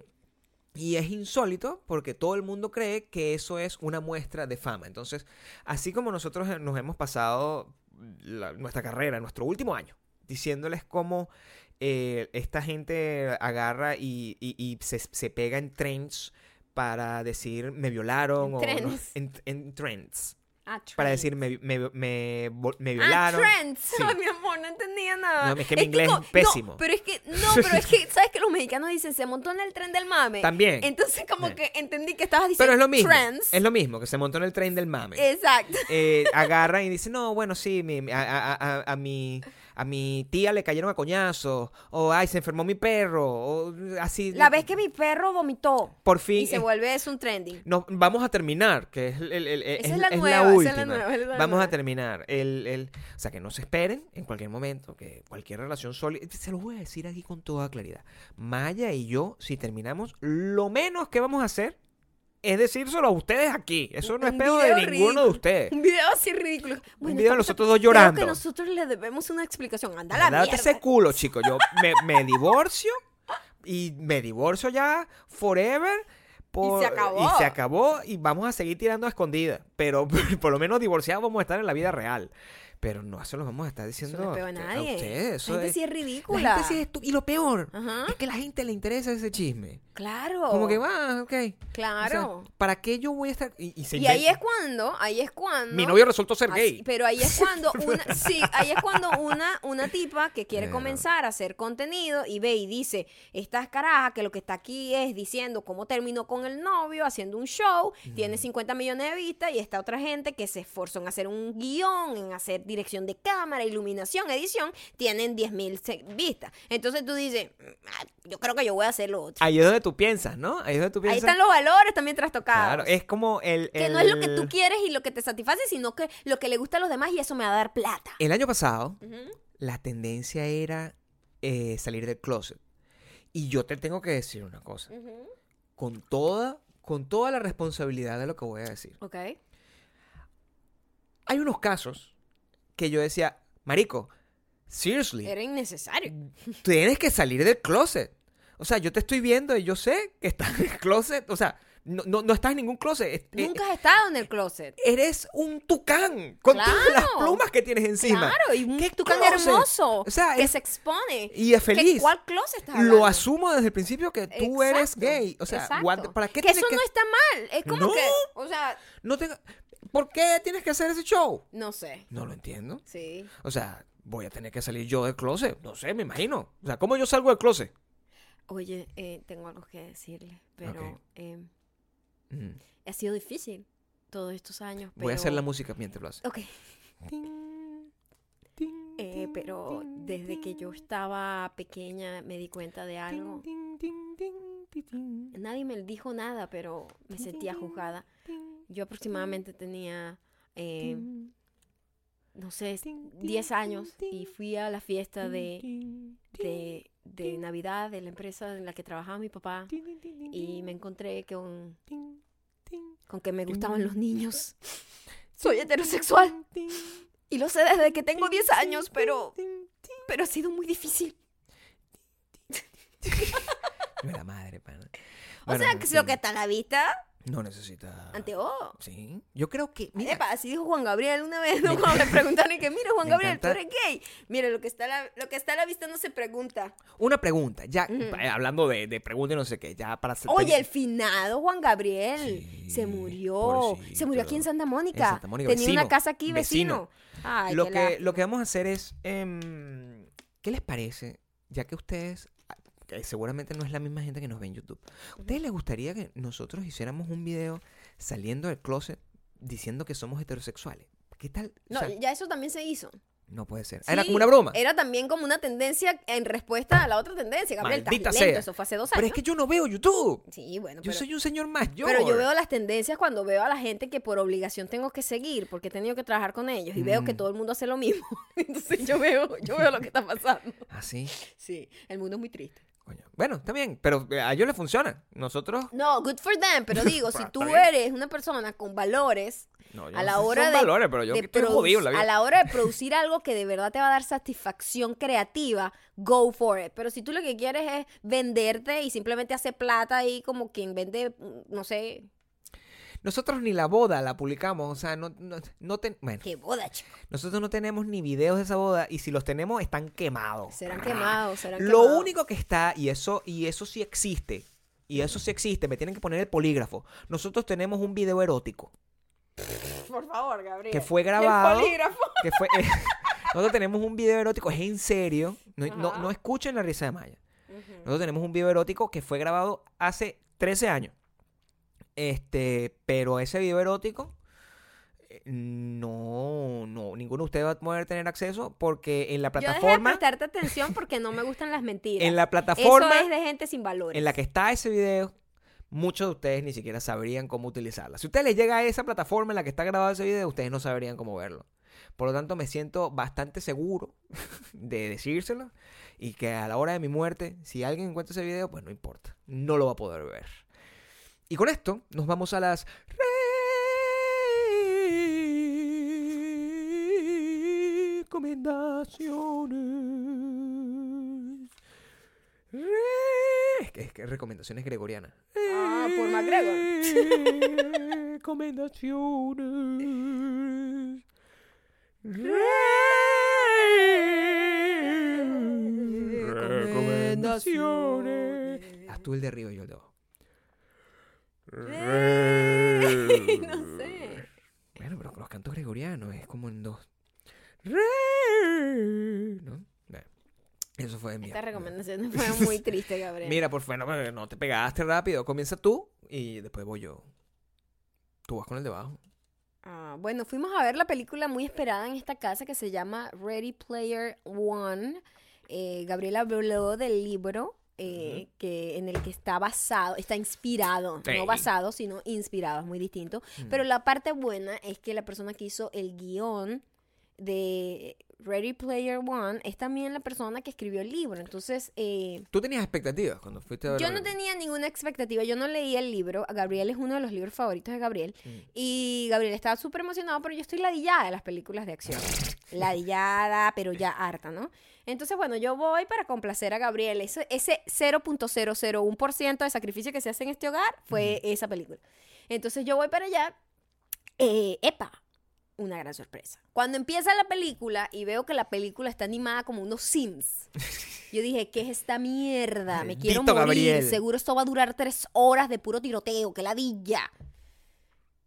y es insólito porque todo el mundo cree que eso es una muestra de fama. Entonces, así como nosotros eh, nos hemos pasado la- nuestra carrera, nuestro último año, diciéndoles cómo eh, esta gente agarra y, y- y se, se pega en trends para decir me violaron En o no- trends. en, en trends Ah, para decir me, me, me, Ah, violaron. trends. Sí. Ay, mi amor, no entendía nada. No, es que mi inglés es pésimo. No, pero es que, no, pero es que, ¿sabes que los mexicanos dicen se montó en el tren del mame? También. Entonces, como Sí. que entendí que estabas diciendo Pero es lo mismo. trends. Es lo mismo, que se montó en el tren del mame. Exacto. Eh, agarran y dicen, no, bueno, sí, mi- a, a- a- a mi, a mi tía le cayeron a coñazos. O, ay, se enfermó mi perro. O así. La vez que mi perro vomitó Por fin. y se eh, vuelve es un trending. no, vamos a terminar, que es, el- el- el- es- es la es nueva, esa es la última. nueva, es la vamos nueva. a terminar. El, el- o sea, que no se esperen en cualquier momento, que cualquier relación sólida. Se lo voy a decir aquí con toda claridad. Maya y yo, si terminamos, lo menos que vamos a hacer es decírselo a ustedes aquí. Eso no es Un pedo de ninguno de ustedes. Un video así ridículo. Bueno, video de nosotros dos llorando. Creo que nosotros le debemos una explicación. Anda la mierda. ese culo, chico. Yo me, me divorcio y me divorcio ya forever. por- se acabó. Y se acabó y vamos a seguir tirando a escondidas. Pero por lo menos divorciados vamos a estar en la vida real. Pero no se lo vamos a estar Eso diciendo no a nadie. ustedes. Eso la gente es- sí es la ridícula. gente sí es Y lo peor Ajá. es que a la gente le interesa ese chisme. Claro. Como que va, ok. Claro. O sea, ¿Para qué yo voy a estar.? Y, y se y ahí es cuando, ahí es cuando. Mi novio resultó ser Así- gay. pero ahí es cuando una, sí, ahí es cuando una, una tipa que quiere comenzar a hacer contenido y ve y dice, esta caraja que lo que está aquí es diciendo cómo terminó con el novio, haciendo un show, tiene 50 millones de vistas y esta otra gente que se esforzó en hacer un guion, en hacer dirección de cámara, iluminación, edición, tienen 10 mil vistas. Entonces tú dices, "Ah, yo creo que yo voy a hacer lo otro. Ahí es donde tú piensas, ¿no? Ahí es donde tú Ahí piensas. están los valores también trastocados. Claro, es como el. Que no es lo que tú quieres y lo que te satisface, sino que lo que le gusta a los demás y eso me va a dar plata. El año pasado, la tendencia era eh, salir del closet. Y yo te tengo que decir una cosa. Con toda, con toda la responsabilidad de lo que voy a decir. Ok. Hay unos casos que yo decía, Marico, seriously, Era innecesario. tienes que salir del closet. O sea, yo te estoy viendo y yo sé que estás en el closet. O sea, no, no, no estás en ningún closet. Eh, Nunca has estado en el closet. Eres un tucán con todas las plumas que tienes encima. Claro, y un ¿Qué tucán closet? hermoso O sea, que es- se expone. Y es ¿Qué- feliz. ¿Cuál closet estás hablando? Lo asumo desde el principio que tú eres gay. O sea, what- ¿para qué Que eso que.? no está mal. Es como No. que, o sea, no tenga- ¿Por qué tienes que hacer ese show? no sé. No lo entiendo. Sí. O sea, voy a tener que salir yo del closet. No sé, me imagino. O sea, ¿cómo yo salgo del closet? Oye, eh, tengo algo que decirle, pero Ok. eh, Mm. ha sido difícil todos estos años. Voy a hacer la música mientras lo haces. Ok. Eh, pero desde que yo estaba pequeña me di cuenta de algo. Nadie me dijo nada, pero me sentía juzgada. Yo aproximadamente tenía, eh, no sé, 10 años y fui a la fiesta de, de, de Navidad de la empresa en la que trabajaba mi papá y me encontré con, con que me gustaban los niños. Soy heterosexual. y lo sé desde que tengo 10 años, pero, pero ha sido muy difícil. Era madre, pana. O sea, que si lo que está a la vista, No necesita... anteojo. Sí. Yo creo que... Mira, Epa, así dijo Juan Gabriel una vez, ¿no? Cuando le preguntaron y que, mira, Juan Gabriel, tú encanta- eres gay. Mira, lo que está a la, lo que está a la vista no se pregunta. una pregunta. Ya, eh, hablando de, de preguntas y no sé qué, ya para... hacer- Oye, el finado Juan Gabriel Sí, se murió. Se murió aquí en Santa Mónica. En Santa Mónica, Tenía una casa aquí, vecino. Ay, lo, que, lo que vamos a hacer es... em, ¿Qué les parece? Ya que ustedes... ah, que seguramente no es la misma gente que nos ve en YouTube. ¿A ustedes les gustaría que nosotros hiciéramos un video saliendo del closet diciendo que somos heterosexuales? ¿Qué tal? O No, sea, ya eso también se hizo. no puede ser. Sí, Era como una broma. Era también como una tendencia en respuesta a la otra tendencia. Gabriel, estás Maldita lento. sea. Eso fue hace dos Pero años. es que yo no veo YouTube. Sí, bueno, Yo pero... soy un señor mayor. Pero yo veo las tendencias cuando veo a la gente que por obligación tengo que seguir, porque he tenido que trabajar con ellos y veo que Mm. todo el mundo hace lo mismo. Entonces yo veo, yo veo lo que está pasando. Así. Sí, el mundo es muy triste. Coño. Bueno, está bien, pero a ellos les funciona. Nosotros. No, good for them, pero digo, si tú eres una persona con valores, No, yo a no la sé hora son de, valores, pero yo de estoy jodido la vida. a la hora de producir algo que de verdad te va a dar satisfacción creativa, go for it. Pero si tú lo que quieres es venderte y simplemente hacer plata ahí como quien vende, mm, no sé, Nosotros ni la boda la publicamos, o sea, no, no, no ten- bueno, qué boda, chico. nosotros no tenemos ni videos de esa boda y si los tenemos están quemados. Serán quemados, serán Lo quemados. único que está, y eso, y eso sí existe, y eso sí existe, me tienen que poner el polígrafo. Nosotros tenemos un video erótico Por favor, Gabriel. que fue Y el grabado. polígrafo. que fue, nosotros tenemos un video erótico, es en serio, no, no, no escuchen la risa de Maya. Nosotros tenemos un video erótico que fue grabado hace 13 años. Este, pero ese video erótico eh, no, no, ninguno de ustedes va a poder tener acceso porque en la Yo dejé de plataforma, prestarte atención porque no me gustan las mentiras. en la plataforma Eso es de gente sin valores. en la que está ese video, muchos de ustedes ni siquiera sabrían cómo utilizarla. Si a ustedes les llega a esa plataforma en la que está grabado ese video, ustedes no sabrían cómo verlo. Por lo tanto, me siento bastante seguro de decírselo y que a la hora de mi muerte, si alguien encuentra ese video, pues no importa, no lo va a poder ver. Y con esto nos vamos a las recomendaciones. Re- Es que, es que recomendaciones gregorianas. Ah, por MacGregor. Recomendaciones. Recomendaciones. Haz tú el de arriba y yo el de abajo. no sé. Bueno, pero con los cantos gregorianos es como en dos. Re- ¿No? Bueno, Eso fue de mí. Esta recomendación fue muy triste, Gabriel. Mira, por favor, no, no te pegaste rápido. Comienza tú y después voy yo. Tú vas con el de abajo. Ah, bueno, fuimos a ver la película muy esperada en esta casa que se llama Ready Player One. Eh, Gabriela habló del libro eh, que, en el que está basado, está inspirado, no basado, sino inspirado, es muy distinto. Pero la parte buena es que la persona que hizo el guion de Ready Player One es también la persona que escribió el libro. Entonces, eh, ¿Tú tenías expectativas cuando fuiste a ver yo no tenía ninguna expectativa, yo no leía el libro. Gabriel es uno de los libros favoritos de Gabriel. Mm. Y Gabriel estaba súper emocionado, pero yo estoy ladillada de las películas de acción. ladillada, pero ya harta, ¿no? Entonces, bueno, yo voy para complacer a Gabriel. Ese, ese 0.001% de sacrificio que se hace en este hogar fue esa película. Entonces yo voy para allá. eh, ¡Epa! Una gran sorpresa. Cuando empieza la película y veo que la película está animada como unos Sims, yo dije, ¿qué es esta mierda? Me quiero Maldito morir. Gabriel. Seguro esto va a durar tres horas de puro tiroteo. ¡Qué ladilla!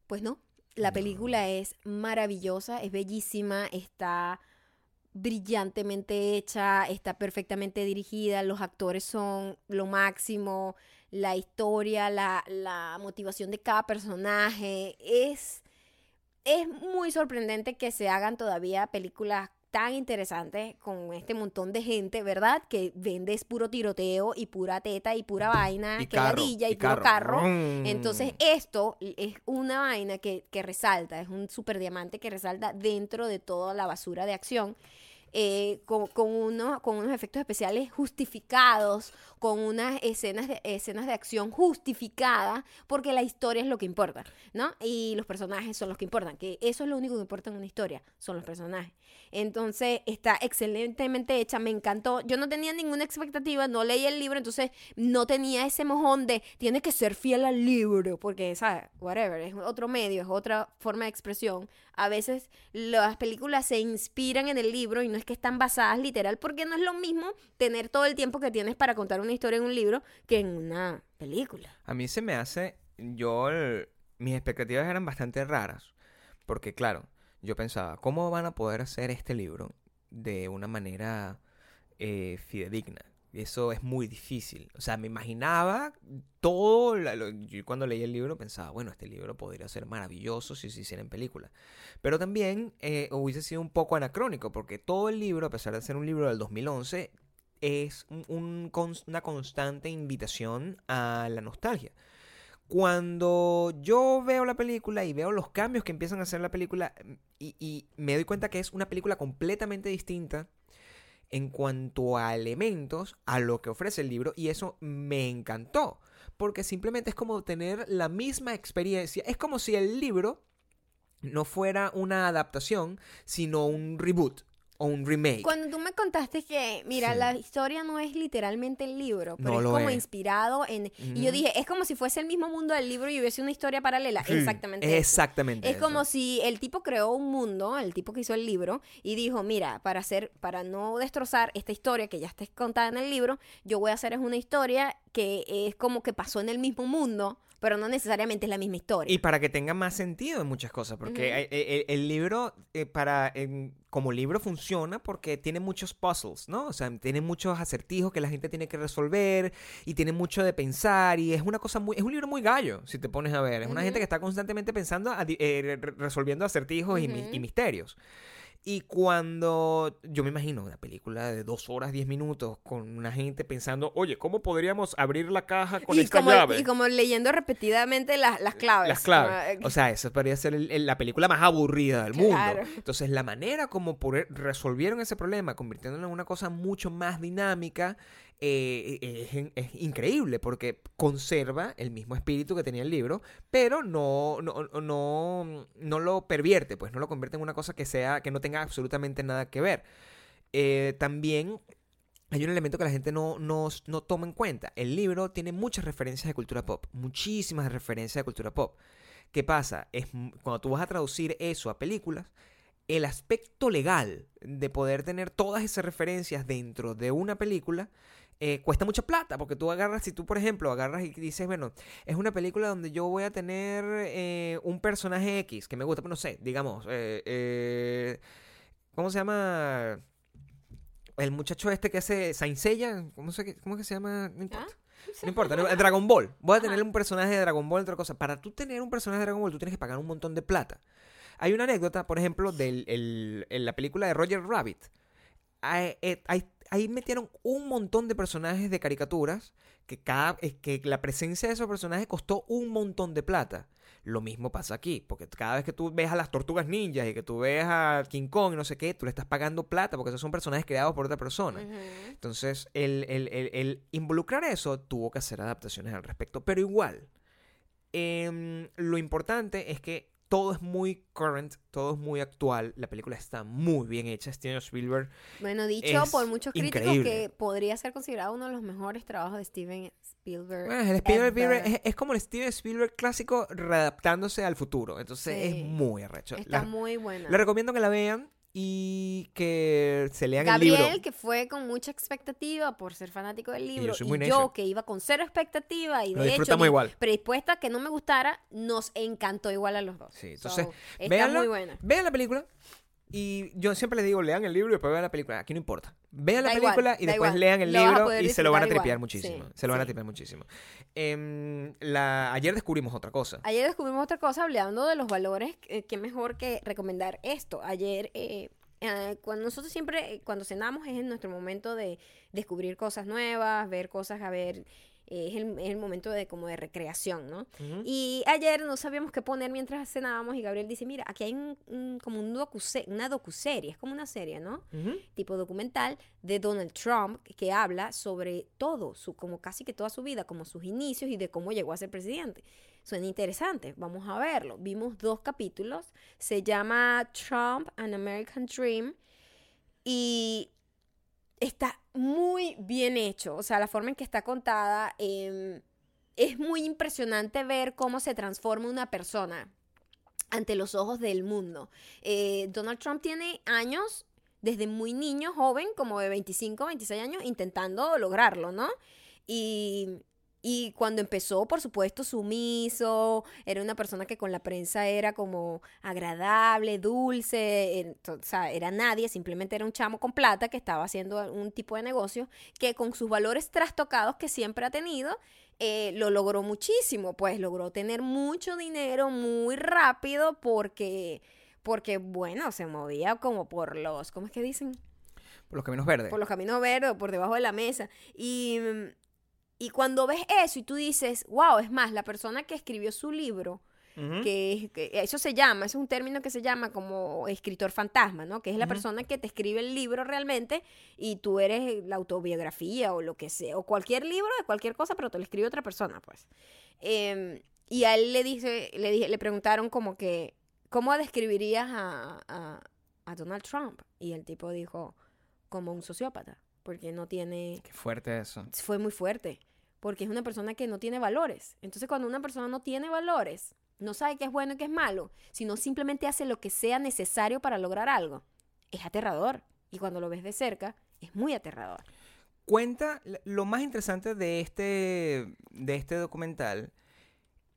Pues no. La película es maravillosa, es bellísima, está brillantemente hecha, está perfectamente dirigida, los actores son lo máximo, la historia, la, la motivación de cada personaje, es, es muy sorprendente que se hagan todavía películas tan interesantes con este montón de gente, ¿verdad? Que vende es puro tiroteo y pura teta y pura vaina, Y que carro, ladilla y, y puro carro. carro. Mm. Entonces, esto es una vaina que, que resalta, es un super diamante que resalta dentro de toda la basura de acción. Eh, con, con, uno- con unos efectos especiales justificados, con unas escenas de, escenas de acción justificadas, porque la historia es lo que importa, ¿no? Y los personajes son los que importan, que eso es lo único que importa en una historia, son los personajes. Entonces está excelentemente hecha, me encantó. Yo no tenía ninguna expectativa, no leí el libro, entonces no tenía ese mojón de tiene que ser fiel al libro, porque, ¿sabes? Whatever, es otro medio, es otra forma de expresión. A veces las películas se inspiran en el libro y no es que están basadas literal, porque no es lo mismo tener todo el tiempo que tienes para contar una historia en un libro que en una película. A mí se me hace, yo, mis expectativas eran bastante raras, porque claro, yo pensaba, ¿cómo van a poder hacer este libro de una manera eh, fidedigna? Eso es muy difícil. O sea, me imaginaba todo. yo cuando leí el libro pensaba, bueno, este libro podría ser maravilloso si se hiciera en película. Pero también eh, hubiese sido un poco anacrónico, porque todo el libro, a pesar de ser un libro del 2011, es un- una constante invitación a la nostalgia. Cuando yo veo la película y veo los cambios que empiezan a hacer la película mm, y, y me doy cuenta que es una película completamente distinta en cuanto a elementos a lo que ofrece el libro y eso me encantó porque simplemente es como tener la misma experiencia es como si el libro no fuera una adaptación sino un reboot o un remake Cuando tú me contaste que, mira, Sí. la historia no es literalmente el libro, pero No es lo como es. inspirado en... Y yo dije, es como si fuese el mismo mundo del libro y hubiese una historia paralela. Exactamente. exactamente Es como si el tipo creó un mundo, el tipo que hizo el libro, y dijo, mira, para hacer, para no destrozar esta historia que ya está contada en el libro, yo voy a hacer es una historia que es como que pasó en el mismo mundo, pero no necesariamente es la misma historia. Y para que tenga más sentido en muchas cosas, porque Ujú. hay- el, el libro, eh, para em, como libro funciona porque tiene muchos puzzles, ¿no? O sea, tiene muchos acertijos que la gente tiene que resolver y tiene mucho de pensar y es una cosa muy, es un libro muy gallo, si te pones a ver. Es una gente que está constantemente pensando, adi- eh, re- resolviendo acertijos y, mi- y Ujú. misterios. Y cuando yo me imagino una película de dos horas, diez minutos con una gente pensando, oye, ¿cómo podríamos abrir la caja con y, esta como, llave? y como leyendo repetidamente las, las claves. Las claves. Ah, O sea, esa podría ser el- el- la película más aburrida del Claro. mundo. Entonces, la manera como por- resolvieron ese problema, convirtiéndolo en una cosa mucho más dinámica, eh, es, es increíble porque conserva el mismo espíritu que tenía el libro, pero no, no, no, no lo pervierte, pues no lo convierte en una cosa que sea, que no tenga absolutamente nada que ver. Eh, también hay un elemento que la gente no, no, no toma en cuenta. El libro tiene muchas referencias de cultura pop, muchísimas referencias de cultura pop. ¿Qué pasa? Es cuando tú vas a traducir eso a películas, el aspecto legal de poder tener todas esas referencias dentro de una película eh, cuesta mucha plata, porque tú agarras, si tú por ejemplo agarras y dices, bueno, es una película donde yo voy a tener eh, un personaje X que me gusta, pues no sé, digamos, eh, eh, ¿cómo se llama? El muchacho este que hace Saint Seiya, ¿cómo, se, ¿cómo que se llama? No importa. No importa, no- Dragon Ball. Voy a tener Ajá. un personaje de Dragon Ball, otra cosa. Para tú tener un personaje de Dragon Ball, tú tienes que pagar un montón de plata. Hay una anécdota, por ejemplo, de la película de Roger Rabbit. Ahí, eh, ahí- metieron un montón de personajes de caricaturas que, cada, que la presencia de esos personajes costó un montón de plata. Lo mismo pasa aquí, porque cada vez que tú ves a las tortugas ninjas y que tú ves a King Kong y no sé qué, tú le estás pagando plata porque esos son personajes creados por otra persona. Entonces, el, el- el- el involucrar eso tuvo que hacer adaptaciones al respecto. Pero igual, em, lo importante es que todo es muy current, todo es muy actual. La película está muy bien hecha. Steven Spielberg. Bueno, dicho Es por muchos críticos increíble. que podría ser considerado uno de los mejores trabajos de Steven Spielberg. Bueno, el Spielberg ever. es, es como el Steven Spielberg clásico readaptándose al futuro. Entonces Sí. es muy arrecho. Está La- muy buena. les recomiendo que la vean y que se lean el libro. Gabriel, que fue con mucha expectativa por ser fanático del libro, soy y, muy yo, necio. que iba con cero expectativa y Lo de hecho disfrutamos ni igual. predispuesta a que no me gustara, nos encantó igual a los dos. Sí, So, entonces, véanla, muy buena. Vean la película. Y yo siempre les digo, lean el libro y después vean la película. Aquí no importa. Vean la igual, película y después igual. lean el Lo libro y se lo van a tripear igual. muchísimo. Sí, se lo van a tripear muchísimo. Em, la, ayer descubrimos otra cosa. Ayer descubrimos otra cosa hablando de los valores, eh, qué mejor que recomendar esto. Ayer, eh, eh, cuando nosotros siempre, eh, cuando cenamos, es en nuestro momento de descubrir cosas nuevas, ver cosas, a ver es el, el momento de como de recreación, ¿no? Ujú. Y ayer no sabíamos qué poner mientras cenábamos y Gabriel dice, mira, aquí hay un, un- como un docuse- una docuserie, es como una serie, ¿no? Tipo documental de Donald Trump que habla sobre todo, su, como casi que toda su vida, como sus inicios y de cómo llegó a ser presidente. Suena interesante, vamos a verlo. Vimos dos capítulos, se llama Trump, An American Dream y está muy bien hecho, o sea, la forma en que está contada em, es muy impresionante ver cómo se transforma una persona ante los ojos del mundo. Eh, Donald Trump tiene años, desde muy niño, joven, como de 25, 26 años, intentando lograrlo, ¿no? Y, y cuando empezó, por supuesto, sumiso, era una persona que con la prensa era como agradable, dulce, en- o sea, era nadie, simplemente era un chamo con plata que estaba haciendo un tipo de negocio que con sus valores trastocados que siempre ha tenido, eh, lo logró muchísimo, pues logró tener mucho dinero muy rápido porque, porque bueno, se movía como por los, ¿cómo es que dicen? Por los caminos verdes. Por los caminos verdes por debajo de la mesa. Y, mm, y cuando ves eso y tú dices, wow, es más, la persona que escribió su libro, que, es- que eso se llama, es un término que se llama como escritor fantasma, ¿no? Que es la persona que te escribe el libro realmente y tú eres la autobiografía o lo que sea, o cualquier libro de cualquier cosa, pero te lo escribe otra persona, pues. Em, y a él le dice, le, dije- le preguntaron como que, ¿cómo describirías a, a- a Donald Trump? Y el tipo dijo, como un sociópata, porque no tiene Qué fuerte eso. fue muy fuerte, porque es una persona que no tiene valores. Entonces, cuando una persona no tiene valores, no sabe qué es bueno y qué es malo, sino simplemente hace lo que sea necesario para lograr algo, es aterrador. Y cuando lo ves de cerca, es muy aterrador. Cuenta, lo más interesante de este, de este documental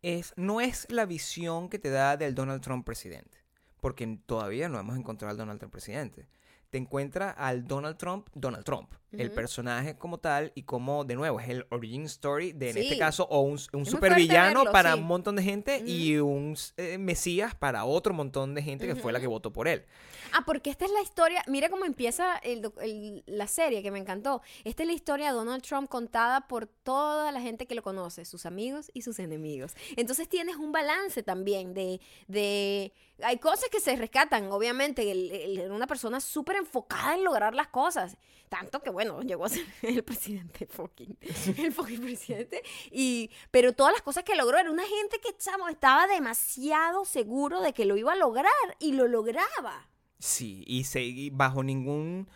es, no es la visión que te da del Donald Trump presidente, porque todavía no hemos encontrado al Donald Trump presidente. Te encuentra al Donald Trump, Donald Trump, el Ujú. personaje como tal y como, de nuevo, es el origin story de, en este caso, o un, un supervillano para sí. un montón de gente y un eh, mesías para otro montón de gente que fue la que votó por él. Ah, porque esta es la historia, mira cómo empieza el el- la serie que me encantó. Esta es la historia de Donald Trump contada por toda la gente que lo conoce, sus amigos y sus enemigos. Entonces tienes un balance también de... de hay cosas que se rescatan, obviamente. Era una persona súper enfocada en lograr las cosas. Tanto que, bueno, llegó a ser el presidente fucking, el fucking presidente. Y, pero todas las cosas que logró, era una gente que, chamo, estaba demasiado seguro de que lo iba a lograr y lo lograba. Sí, y, se, y bajo ningún...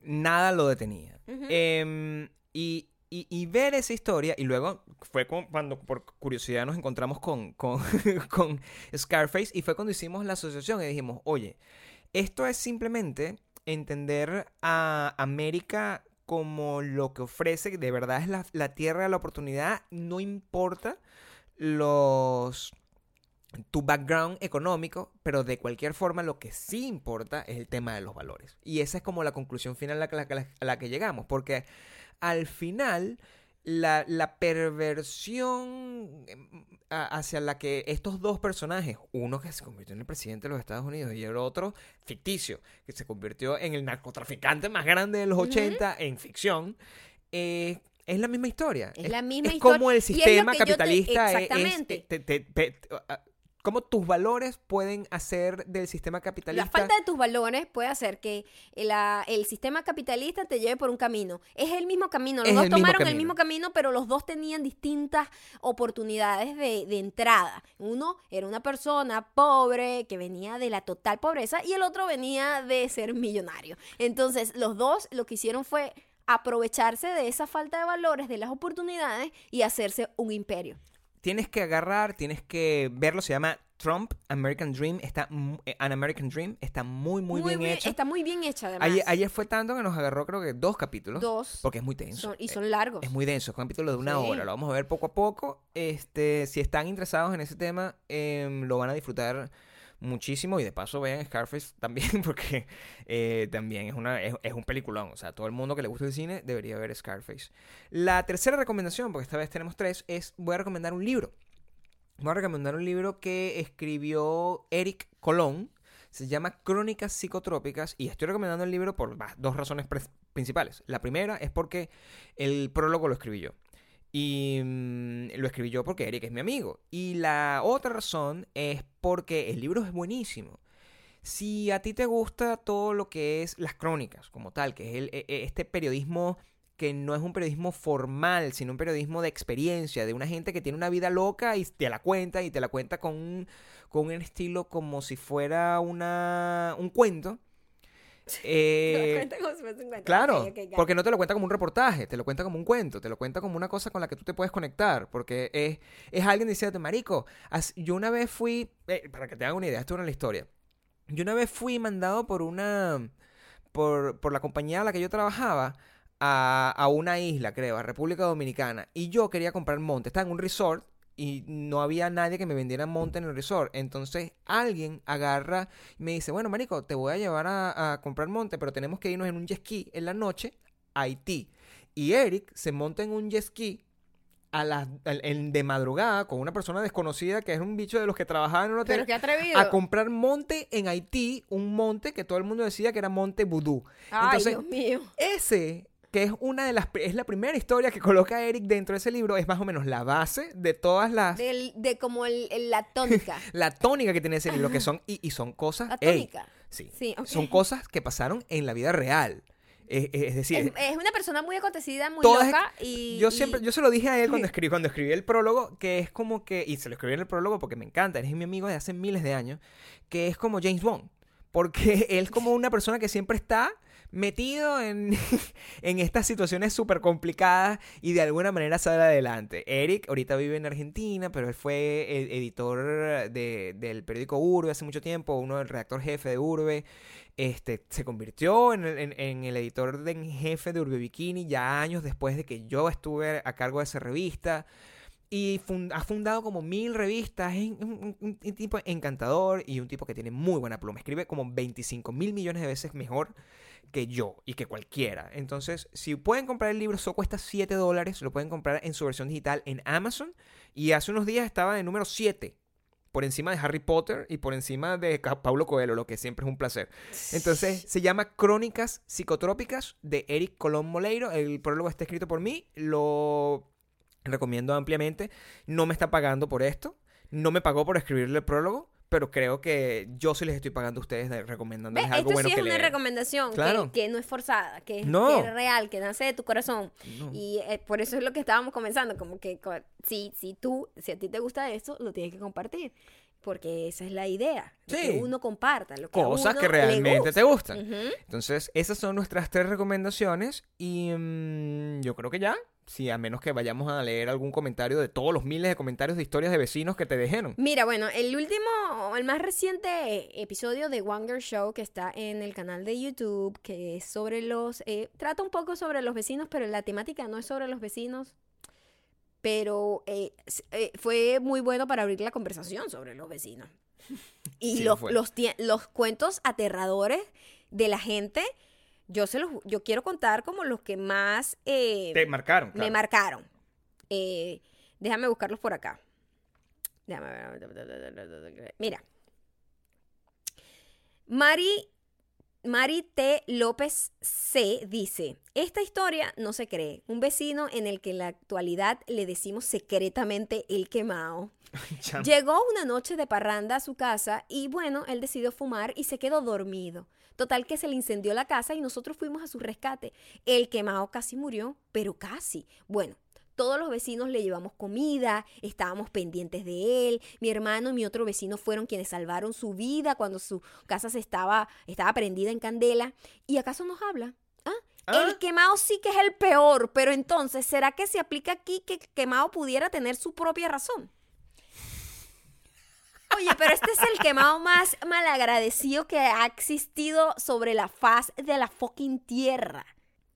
Nada lo detenía. Em, y, y- y ver esa historia, y luego fue con- cuando por curiosidad nos encontramos con, con, con Scarface, y fue cuando hicimos la asociación y dijimos, oye, esto es simplemente entender a América como lo que ofrece, de verdad es la, la tierra de la oportunidad, no importa los tu background económico, pero de cualquier forma lo que sí importa es el tema de los valores. Y esa es como la conclusión final a la- a la que llegamos, porque al final la, la perversión em, hacia la que estos dos personajes, uno que se convirtió en el presidente de los Estados Unidos y el otro ficticio, que se convirtió en el narcotraficante más grande de los Ujú. 80 en ficción, eh, es la misma historia. Es la misma es historia. como el es sistema te- capitalista es- es- exactamente. te- te- te- te- a- cómo tus valores pueden hacer del sistema capitalista La falta de tus valores puede hacer que el, ah, el sistema capitalista te lleve por un camino. Es el mismo camino. Los Es dos el tomaron el mismo camino, pero los dos tenían distintas oportunidades de, de entrada. Uno era una persona pobre que venía de la total pobreza y el otro venía de ser millonario. Entonces, los dos lo que hicieron fue aprovecharse de esa falta de valores, de las oportunidades y hacerse un imperio. Tienes que agarrar, tienes que verlo, se llama Trump American Dream, está eh, An American Dream, está muy muy, bien, hecho. Está muy bien hecha, además. Ayer, ayer fue tanto que nos agarró creo que dos capítulos, Dos. porque es muy tenso. Son- y Eh, son largos. Es muy denso, es un capítulo de una Sí. hora. Lo vamos a ver poco a poco. Este, si están interesados en ese tema, em, lo van a disfrutar muchísimo. Y de paso vean Scarface también, porque eh, también es, una, es, un peliculón. O sea, todo el mundo que le gusta el cine debería ver Scarface. La tercera recomendación, porque esta vez tenemos tres, es voy a recomendar un libro. Voy a recomendar un libro que escribió Eric Colón. Se llama Crónicas Psicotrópicas y estoy recomendando el libro por dos razones principales. La primera es porque el prólogo lo escribí yo. Y mm, lo escribí yo porque Eric es mi amigo. Y la otra razón es porque el libro es buenísimo. Si a ti te gusta todo lo que es las crónicas como tal, que es el, e- e- este periodismo que no es un periodismo formal, sino un periodismo de experiencia, de una gente que tiene una vida loca y te la cuenta y te la cuenta con un, con un estilo como si fuera una, un cuento. Eh, Cuenta como si fuese un cuento. Claro, porque no te lo cuenta como un reportaje, te lo cuenta como un cuento, te lo cuenta como una cosa con la que tú te puedes conectar, porque es, es alguien diciéndote, marico, as- yo una vez fui, eh, para que te hagan una idea, esto era la historia, yo una vez fui mandado por una, por, por la compañía a la que yo trabajaba, a, a una isla, creo, a República Dominicana, y yo quería comprar monte, estaba en un resort, y no había nadie que me vendiera monte en el resort. Entonces alguien agarra y me dice, bueno, marico, te voy a llevar a, a comprar monte, pero tenemos que irnos en un jet ski en la noche a Haití. Y Eric se monta en un jet ski a las, de madrugada con una persona desconocida que es un bicho de los que trabajaba en un hotel Pero qué atrevido. a comprar monte en Haití, un monte que todo el mundo decía que era monte vudú. Ay, Entonces, Dios mío. ese, que es una de las es la primera historia que coloca Eric dentro de ese libro, es más o menos la base de todas las Del- de como el, el- la tónica. la tónica que tiene ese libro, que son, y, y son cosas, La ey, tónica. sí, Sí, son cosas que pasaron en la vida real. Es, es decir, Es, es una persona muy acontecida, muy loca y... yo y- siempre, yo se lo dije a él cuando escribí, cuando escribí el prólogo, que es como que, y se lo escribí en el prólogo porque me encanta, él es mi amigo de hace miles de años, que es como James Bond, porque él es como una persona que siempre está metido en, en estas situaciones súper complicadas y de alguna manera sale adelante. Eric ahorita vive en Argentina, pero él fue el editor de- del periódico Urbe hace mucho tiempo, uno del redactor jefe de Urbe. Este, se convirtió en el, en- en el editor de- en jefe de Urbe Bikini ya años después de que yo estuve a cargo de esa revista. Y ha fundado como mil revistas. Es un, un- un- un tipo encantador y un tipo que tiene muy buena pluma. Escribe como 25 mil millones de veces mejor que yo y que cualquiera. Entonces, si pueden comprar el libro, solo cuesta 7 dólares. Lo pueden comprar en su versión digital en Amazon. Y hace unos días estaba en número 7. Por encima de Harry Potter y por encima de Paulo Coelho, lo que siempre es un placer. Entonces, se llama Crónicas Psicotrópicas de Eric Colón Moleiro. El prólogo está escrito por mí. Lo recomiendo ampliamente. No me está pagando por esto. No me pagó por escribirle el prólogo. Pero creo que yo sí les estoy pagando a ustedes de- Ve, recomendándoles algo Esto bueno sí es que una leer. recomendación que- Claro. que, no es forzada, que es, No. que es real, que nace de tu corazón. No. Y eh, por eso es lo que estábamos comenzando, como que co- si, si tú, si a ti te gusta esto, lo tienes que compartir. Porque esa es la idea, de Sí. que uno comparta lo que Cosas uno que realmente gusta. te gustan. Ujú. Entonces, esas son nuestras tres recomendaciones. Y mm, yo creo que ya. Sí, a menos que vayamos a leer algún comentario de todos los miles de comentarios de historias de vecinos que te dijeron. Mira, bueno, el último, el más reciente episodio de Wanger Show que está en el canal de YouTube, que es sobre los, eh, trata un poco sobre los vecinos, pero la temática no es sobre los vecinos, pero eh, eh, fue muy bueno para abrir la conversación sobre los vecinos. Y Sí, los, los cuentos aterradores de la gente, yo se los, yo quiero contar como los que más eh, Te marcaron. me marcaron. Eh, déjame buscarlos por acá. Déjame ver. Mira. Mari, Mari T. López C. dice, esta historia no se cree. Un vecino en el que en la actualidad le decimos secretamente el quemado. Llegó una noche de parranda a su casa y bueno, él decidió fumar y se quedó dormido. Total que se le incendió la casa y nosotros fuimos a su rescate. El quemado casi murió, pero casi. Bueno, todos los vecinos le llevamos comida, estábamos pendientes de él. Mi hermano y mi otro vecino fueron quienes salvaron su vida cuando su casa se estaba, estaba prendida en candela. ¿Y acaso nos habla? ¿Ah? ¿Ah? El quemado sí que es el peor, pero entonces, ¿será que se aplica aquí que el quemado pudiera tener su propia razón? Oye, pero este es el quemado más malagradecido que ha existido sobre la faz de la fucking tierra.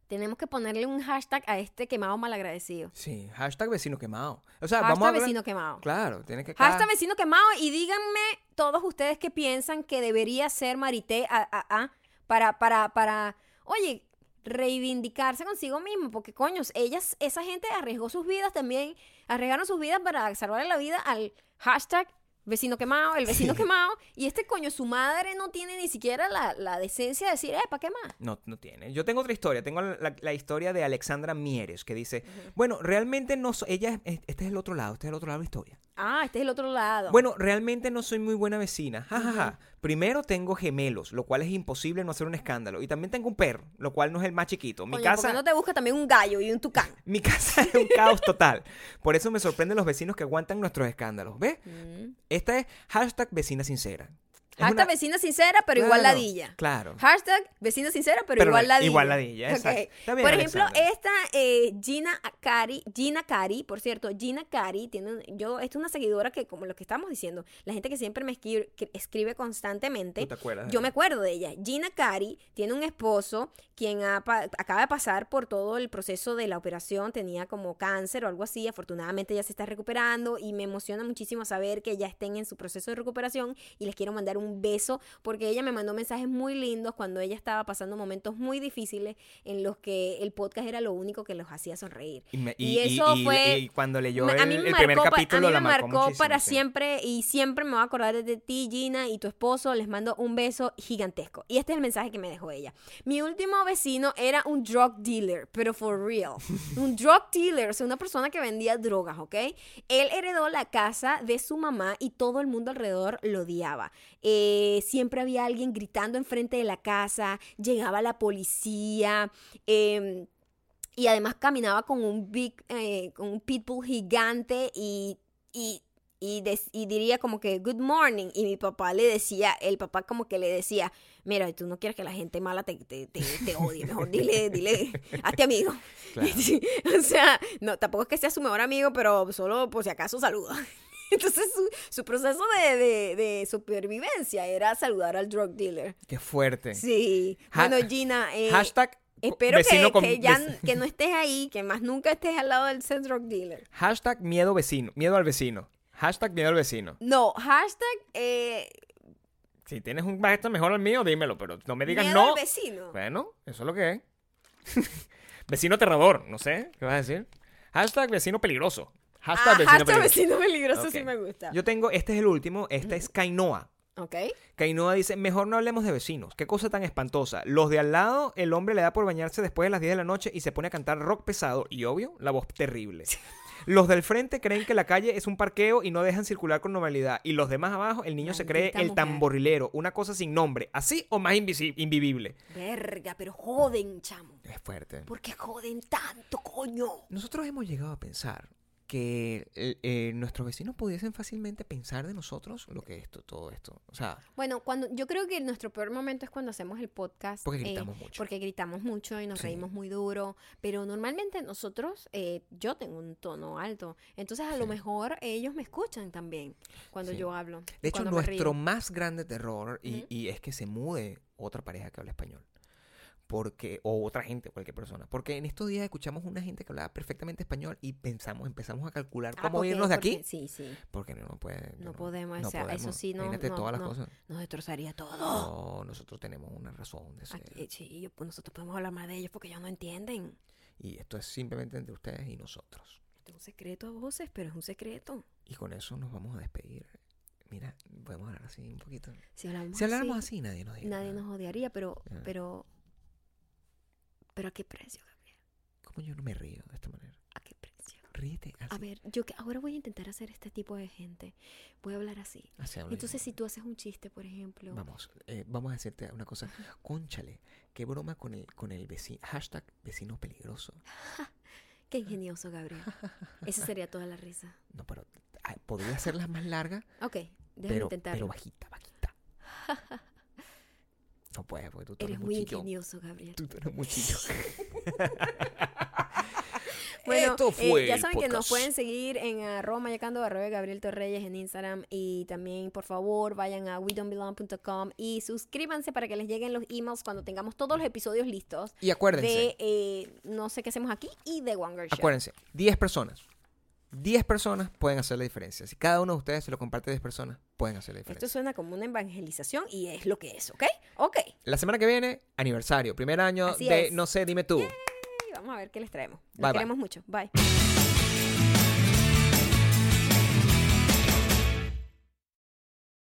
Tenemos que ponerle un hashtag a este quemado malagradecido. Sí, hashtag vecino quemado. O sea, Hashtag vamos a hablar- vecino quemado. Claro, tiene que... Hashtag vecino quemado y díganme todos ustedes qué piensan que debería ser Marité a- a- a- para, para, para, oye, reivindicarse consigo mismo, porque coños, ellas, esa gente arriesgó sus vidas también, arriesgaron sus vidas para salvarle la vida al hashtag vecino quemado, el vecino quemado, y este coño, su madre no tiene ni siquiera la, la decencia de decir, eh, ¿para qué más? No, no tiene. Yo tengo otra historia. Tengo la, la historia de Alexandra Mieres, que dice, bueno, realmente no soy, ella, es- este es el otro lado, este es el otro lado de la historia. Ah, este es el otro lado. Bueno, realmente no soy muy buena vecina. Ja, ja, ja. Primero tengo gemelos, lo cual es imposible no hacer un escándalo. Y también tengo un perro, lo cual no es el más chiquito. Mi Coño, ¿por casa... qué no te busca también un gallo y un tucán? Mi casa es un caos total. Por eso me sorprenden los vecinos que aguantan nuestros escándalos. ¿Ves? Mm. Esta es hashtag vecina sincera. Hashtag una- vecina sincera, pero igual Claro, ladilla. Claro. Hashtag vecina sincera, pero, Pero igual la- ladilla. igual ladilla, exacto. Bien, Por ejemplo, esta eh, Gina Cari, Gina Cari, por cierto, Gina Cari tiene yo esta es una seguidora que como lo que estamos diciendo, la gente que siempre me escribe, escribe constantemente, ¿Tú te acuerdas yo me acuerdo de ella. Gina Cari tiene un esposo quien ha acaba de pasar por todo el proceso de la operación, tenía como cáncer o algo así, afortunadamente ya se está recuperando y me emociona muchísimo saber que ya estén en su proceso de recuperación y les quiero mandar un beso porque ella me mandó mensajes muy lindos cuando ella estaba pasando momentos muy difíciles en los que el podcast era lo único que los hacía sonreír. Y, me- Y y- y- eso y- fue- cuando leyó el, a mí me el primer marcó, capítulo, a mí la me marcó, marcó para sí. siempre y siempre me voy a acordar de ti, Gina, y tu esposo. Les mando un beso gigantesco. Y este es el mensaje que me dejó ella. Mi último vecino era un drug dealer, pero for real. un drug dealer, o sea, una persona que vendía drogas, ¿ok? Él heredó la casa de su mamá y todo el mundo alrededor lo odiaba. Eh, siempre había alguien gritando enfrente de la casa, llegaba la policía. em, y además caminaba con un big, eh, con un pitbull gigante y, y, y, diría como que good morning. Y mi papá le decía, el papá como que le decía, mira, tú no quieres que la gente mala te, te, te, te odie, mejor dile, dile, hazte amigo. Claro. Sí, o sea, no, tampoco es que sea su mejor amigo, pero solo por si acaso saluda. Entonces su, su proceso de, de, de supervivencia era saludar al drug dealer. Qué fuerte. Sí. Ha- bueno, Gina, eh, Hashtag Espero que, con- que ya que no estés ahí, que más nunca estés al lado del sex drug dealer. Hashtag miedo vecino. Miedo al vecino. Hashtag miedo al vecino. No, hashtag eh, Si tienes un maestro mejor al mío, dímelo, pero no me digas miedo no. al vecino. Bueno, eso es lo que es. vecino aterrador, no sé, ¿qué vas a decir? Hashtag vecino peligroso. Hashtag Ah, vecino hashtag peligroso. vecino peligroso sí me gusta. Yo tengo, este es el último, este es Kainoa. Ok. Kainoa dice, mejor no hablemos de vecinos. Qué cosa tan espantosa. Los de al lado, el hombre le da por bañarse después de las 10 de la noche y se pone a cantar rock pesado y obvio, la voz terrible. Los del frente creen que la calle es un parqueo y no dejan circular con normalidad. Y los demás abajo, el niño se cree el tamborilero, una cosa sin nombre, así o más invivible. Verga, pero joden, chamo. Es fuerte. ¿Por qué joden tanto, coño? Nosotros hemos llegado a pensar que eh, eh, nuestros vecinos pudiesen fácilmente pensar de nosotros lo que es esto, todo esto. O sea, Bueno, cuando yo creo que nuestro peor momento es cuando hacemos el podcast. Porque eh, gritamos mucho. Porque gritamos mucho y nos Sí. reímos muy duro. Pero normalmente nosotros, eh, yo tengo un tono alto. Entonces a lo mejor ellos me escuchan también cuando Sí. yo hablo. de hecho, nuestro más grande terror y, y es que se mude otra pareja que habla español. Porque, o otra gente, cualquier persona. Porque en estos días escuchamos una gente que hablaba perfectamente español y pensamos, empezamos a calcular Ah, cómo porque- irnos de porque- aquí. Sí, sí. Porque no, no puede. No podemos, o sea, eso podemos. sí, no- Imagínate no- todas las no. cosas. Nos destrozaría todo. No, nosotros tenemos una razón de ser. Aquí- sí, pues nosotros podemos hablar más de ellos porque ellos no entienden. Y esto es simplemente entre ustedes y nosotros. Esto es un secreto a voces, pero es un secreto. Y con eso nos vamos a despedir. Mira, podemos hablar así un poquito. Si hablamos, Si habláramos así, así, nadie nos diría nadie nos odiaría, pero, pero, pero ¿a qué precio, Gabriel? ¿Cómo yo no me río de esta manera? ¿A qué precio? Ríete así. A ver, yo que ahora voy a intentar hacer este tipo de gente. Voy a hablar así. Así. Entonces, si tú haces un chiste, por ejemplo, Vamos, eh, vamos a decirte una cosa. Conchale, qué broma con el, con el vecino. Hashtag vecino peligroso. qué ingenioso, Gabriel. Esa sería toda la risa. No, pero podría hacerlas más largas, Ok, déjame pero, pero bajita, bajita. No puedes, porque tú, tú Eres eres muy chillón. ingenioso, Gabriel. Tú, tú eres muy chillón. Bueno, Esto eh, ya saben que nos pueden seguir en arroba mayacando arroba Gabriel Torreyes en Instagram y también por favor vayan a wedon'tbelong.com y suscríbanse para que les lleguen los emails cuando tengamos todos los episodios listos Y acuérdense, de eh, no sé qué hacemos aquí y de One Girl Show. acuérdense, 10 personas. 10 personas pueden hacer la diferencia. Si cada uno de ustedes se lo comparte a 10 personas, pueden hacer la diferencia. Esto suena como una evangelización y es lo que es, ¿ok? Ok. La semana que viene, aniversario, primer año Así de es. No sé, dime tú. Vamos a ver qué les traemos. Bye, Los bye. queremos mucho. Bye.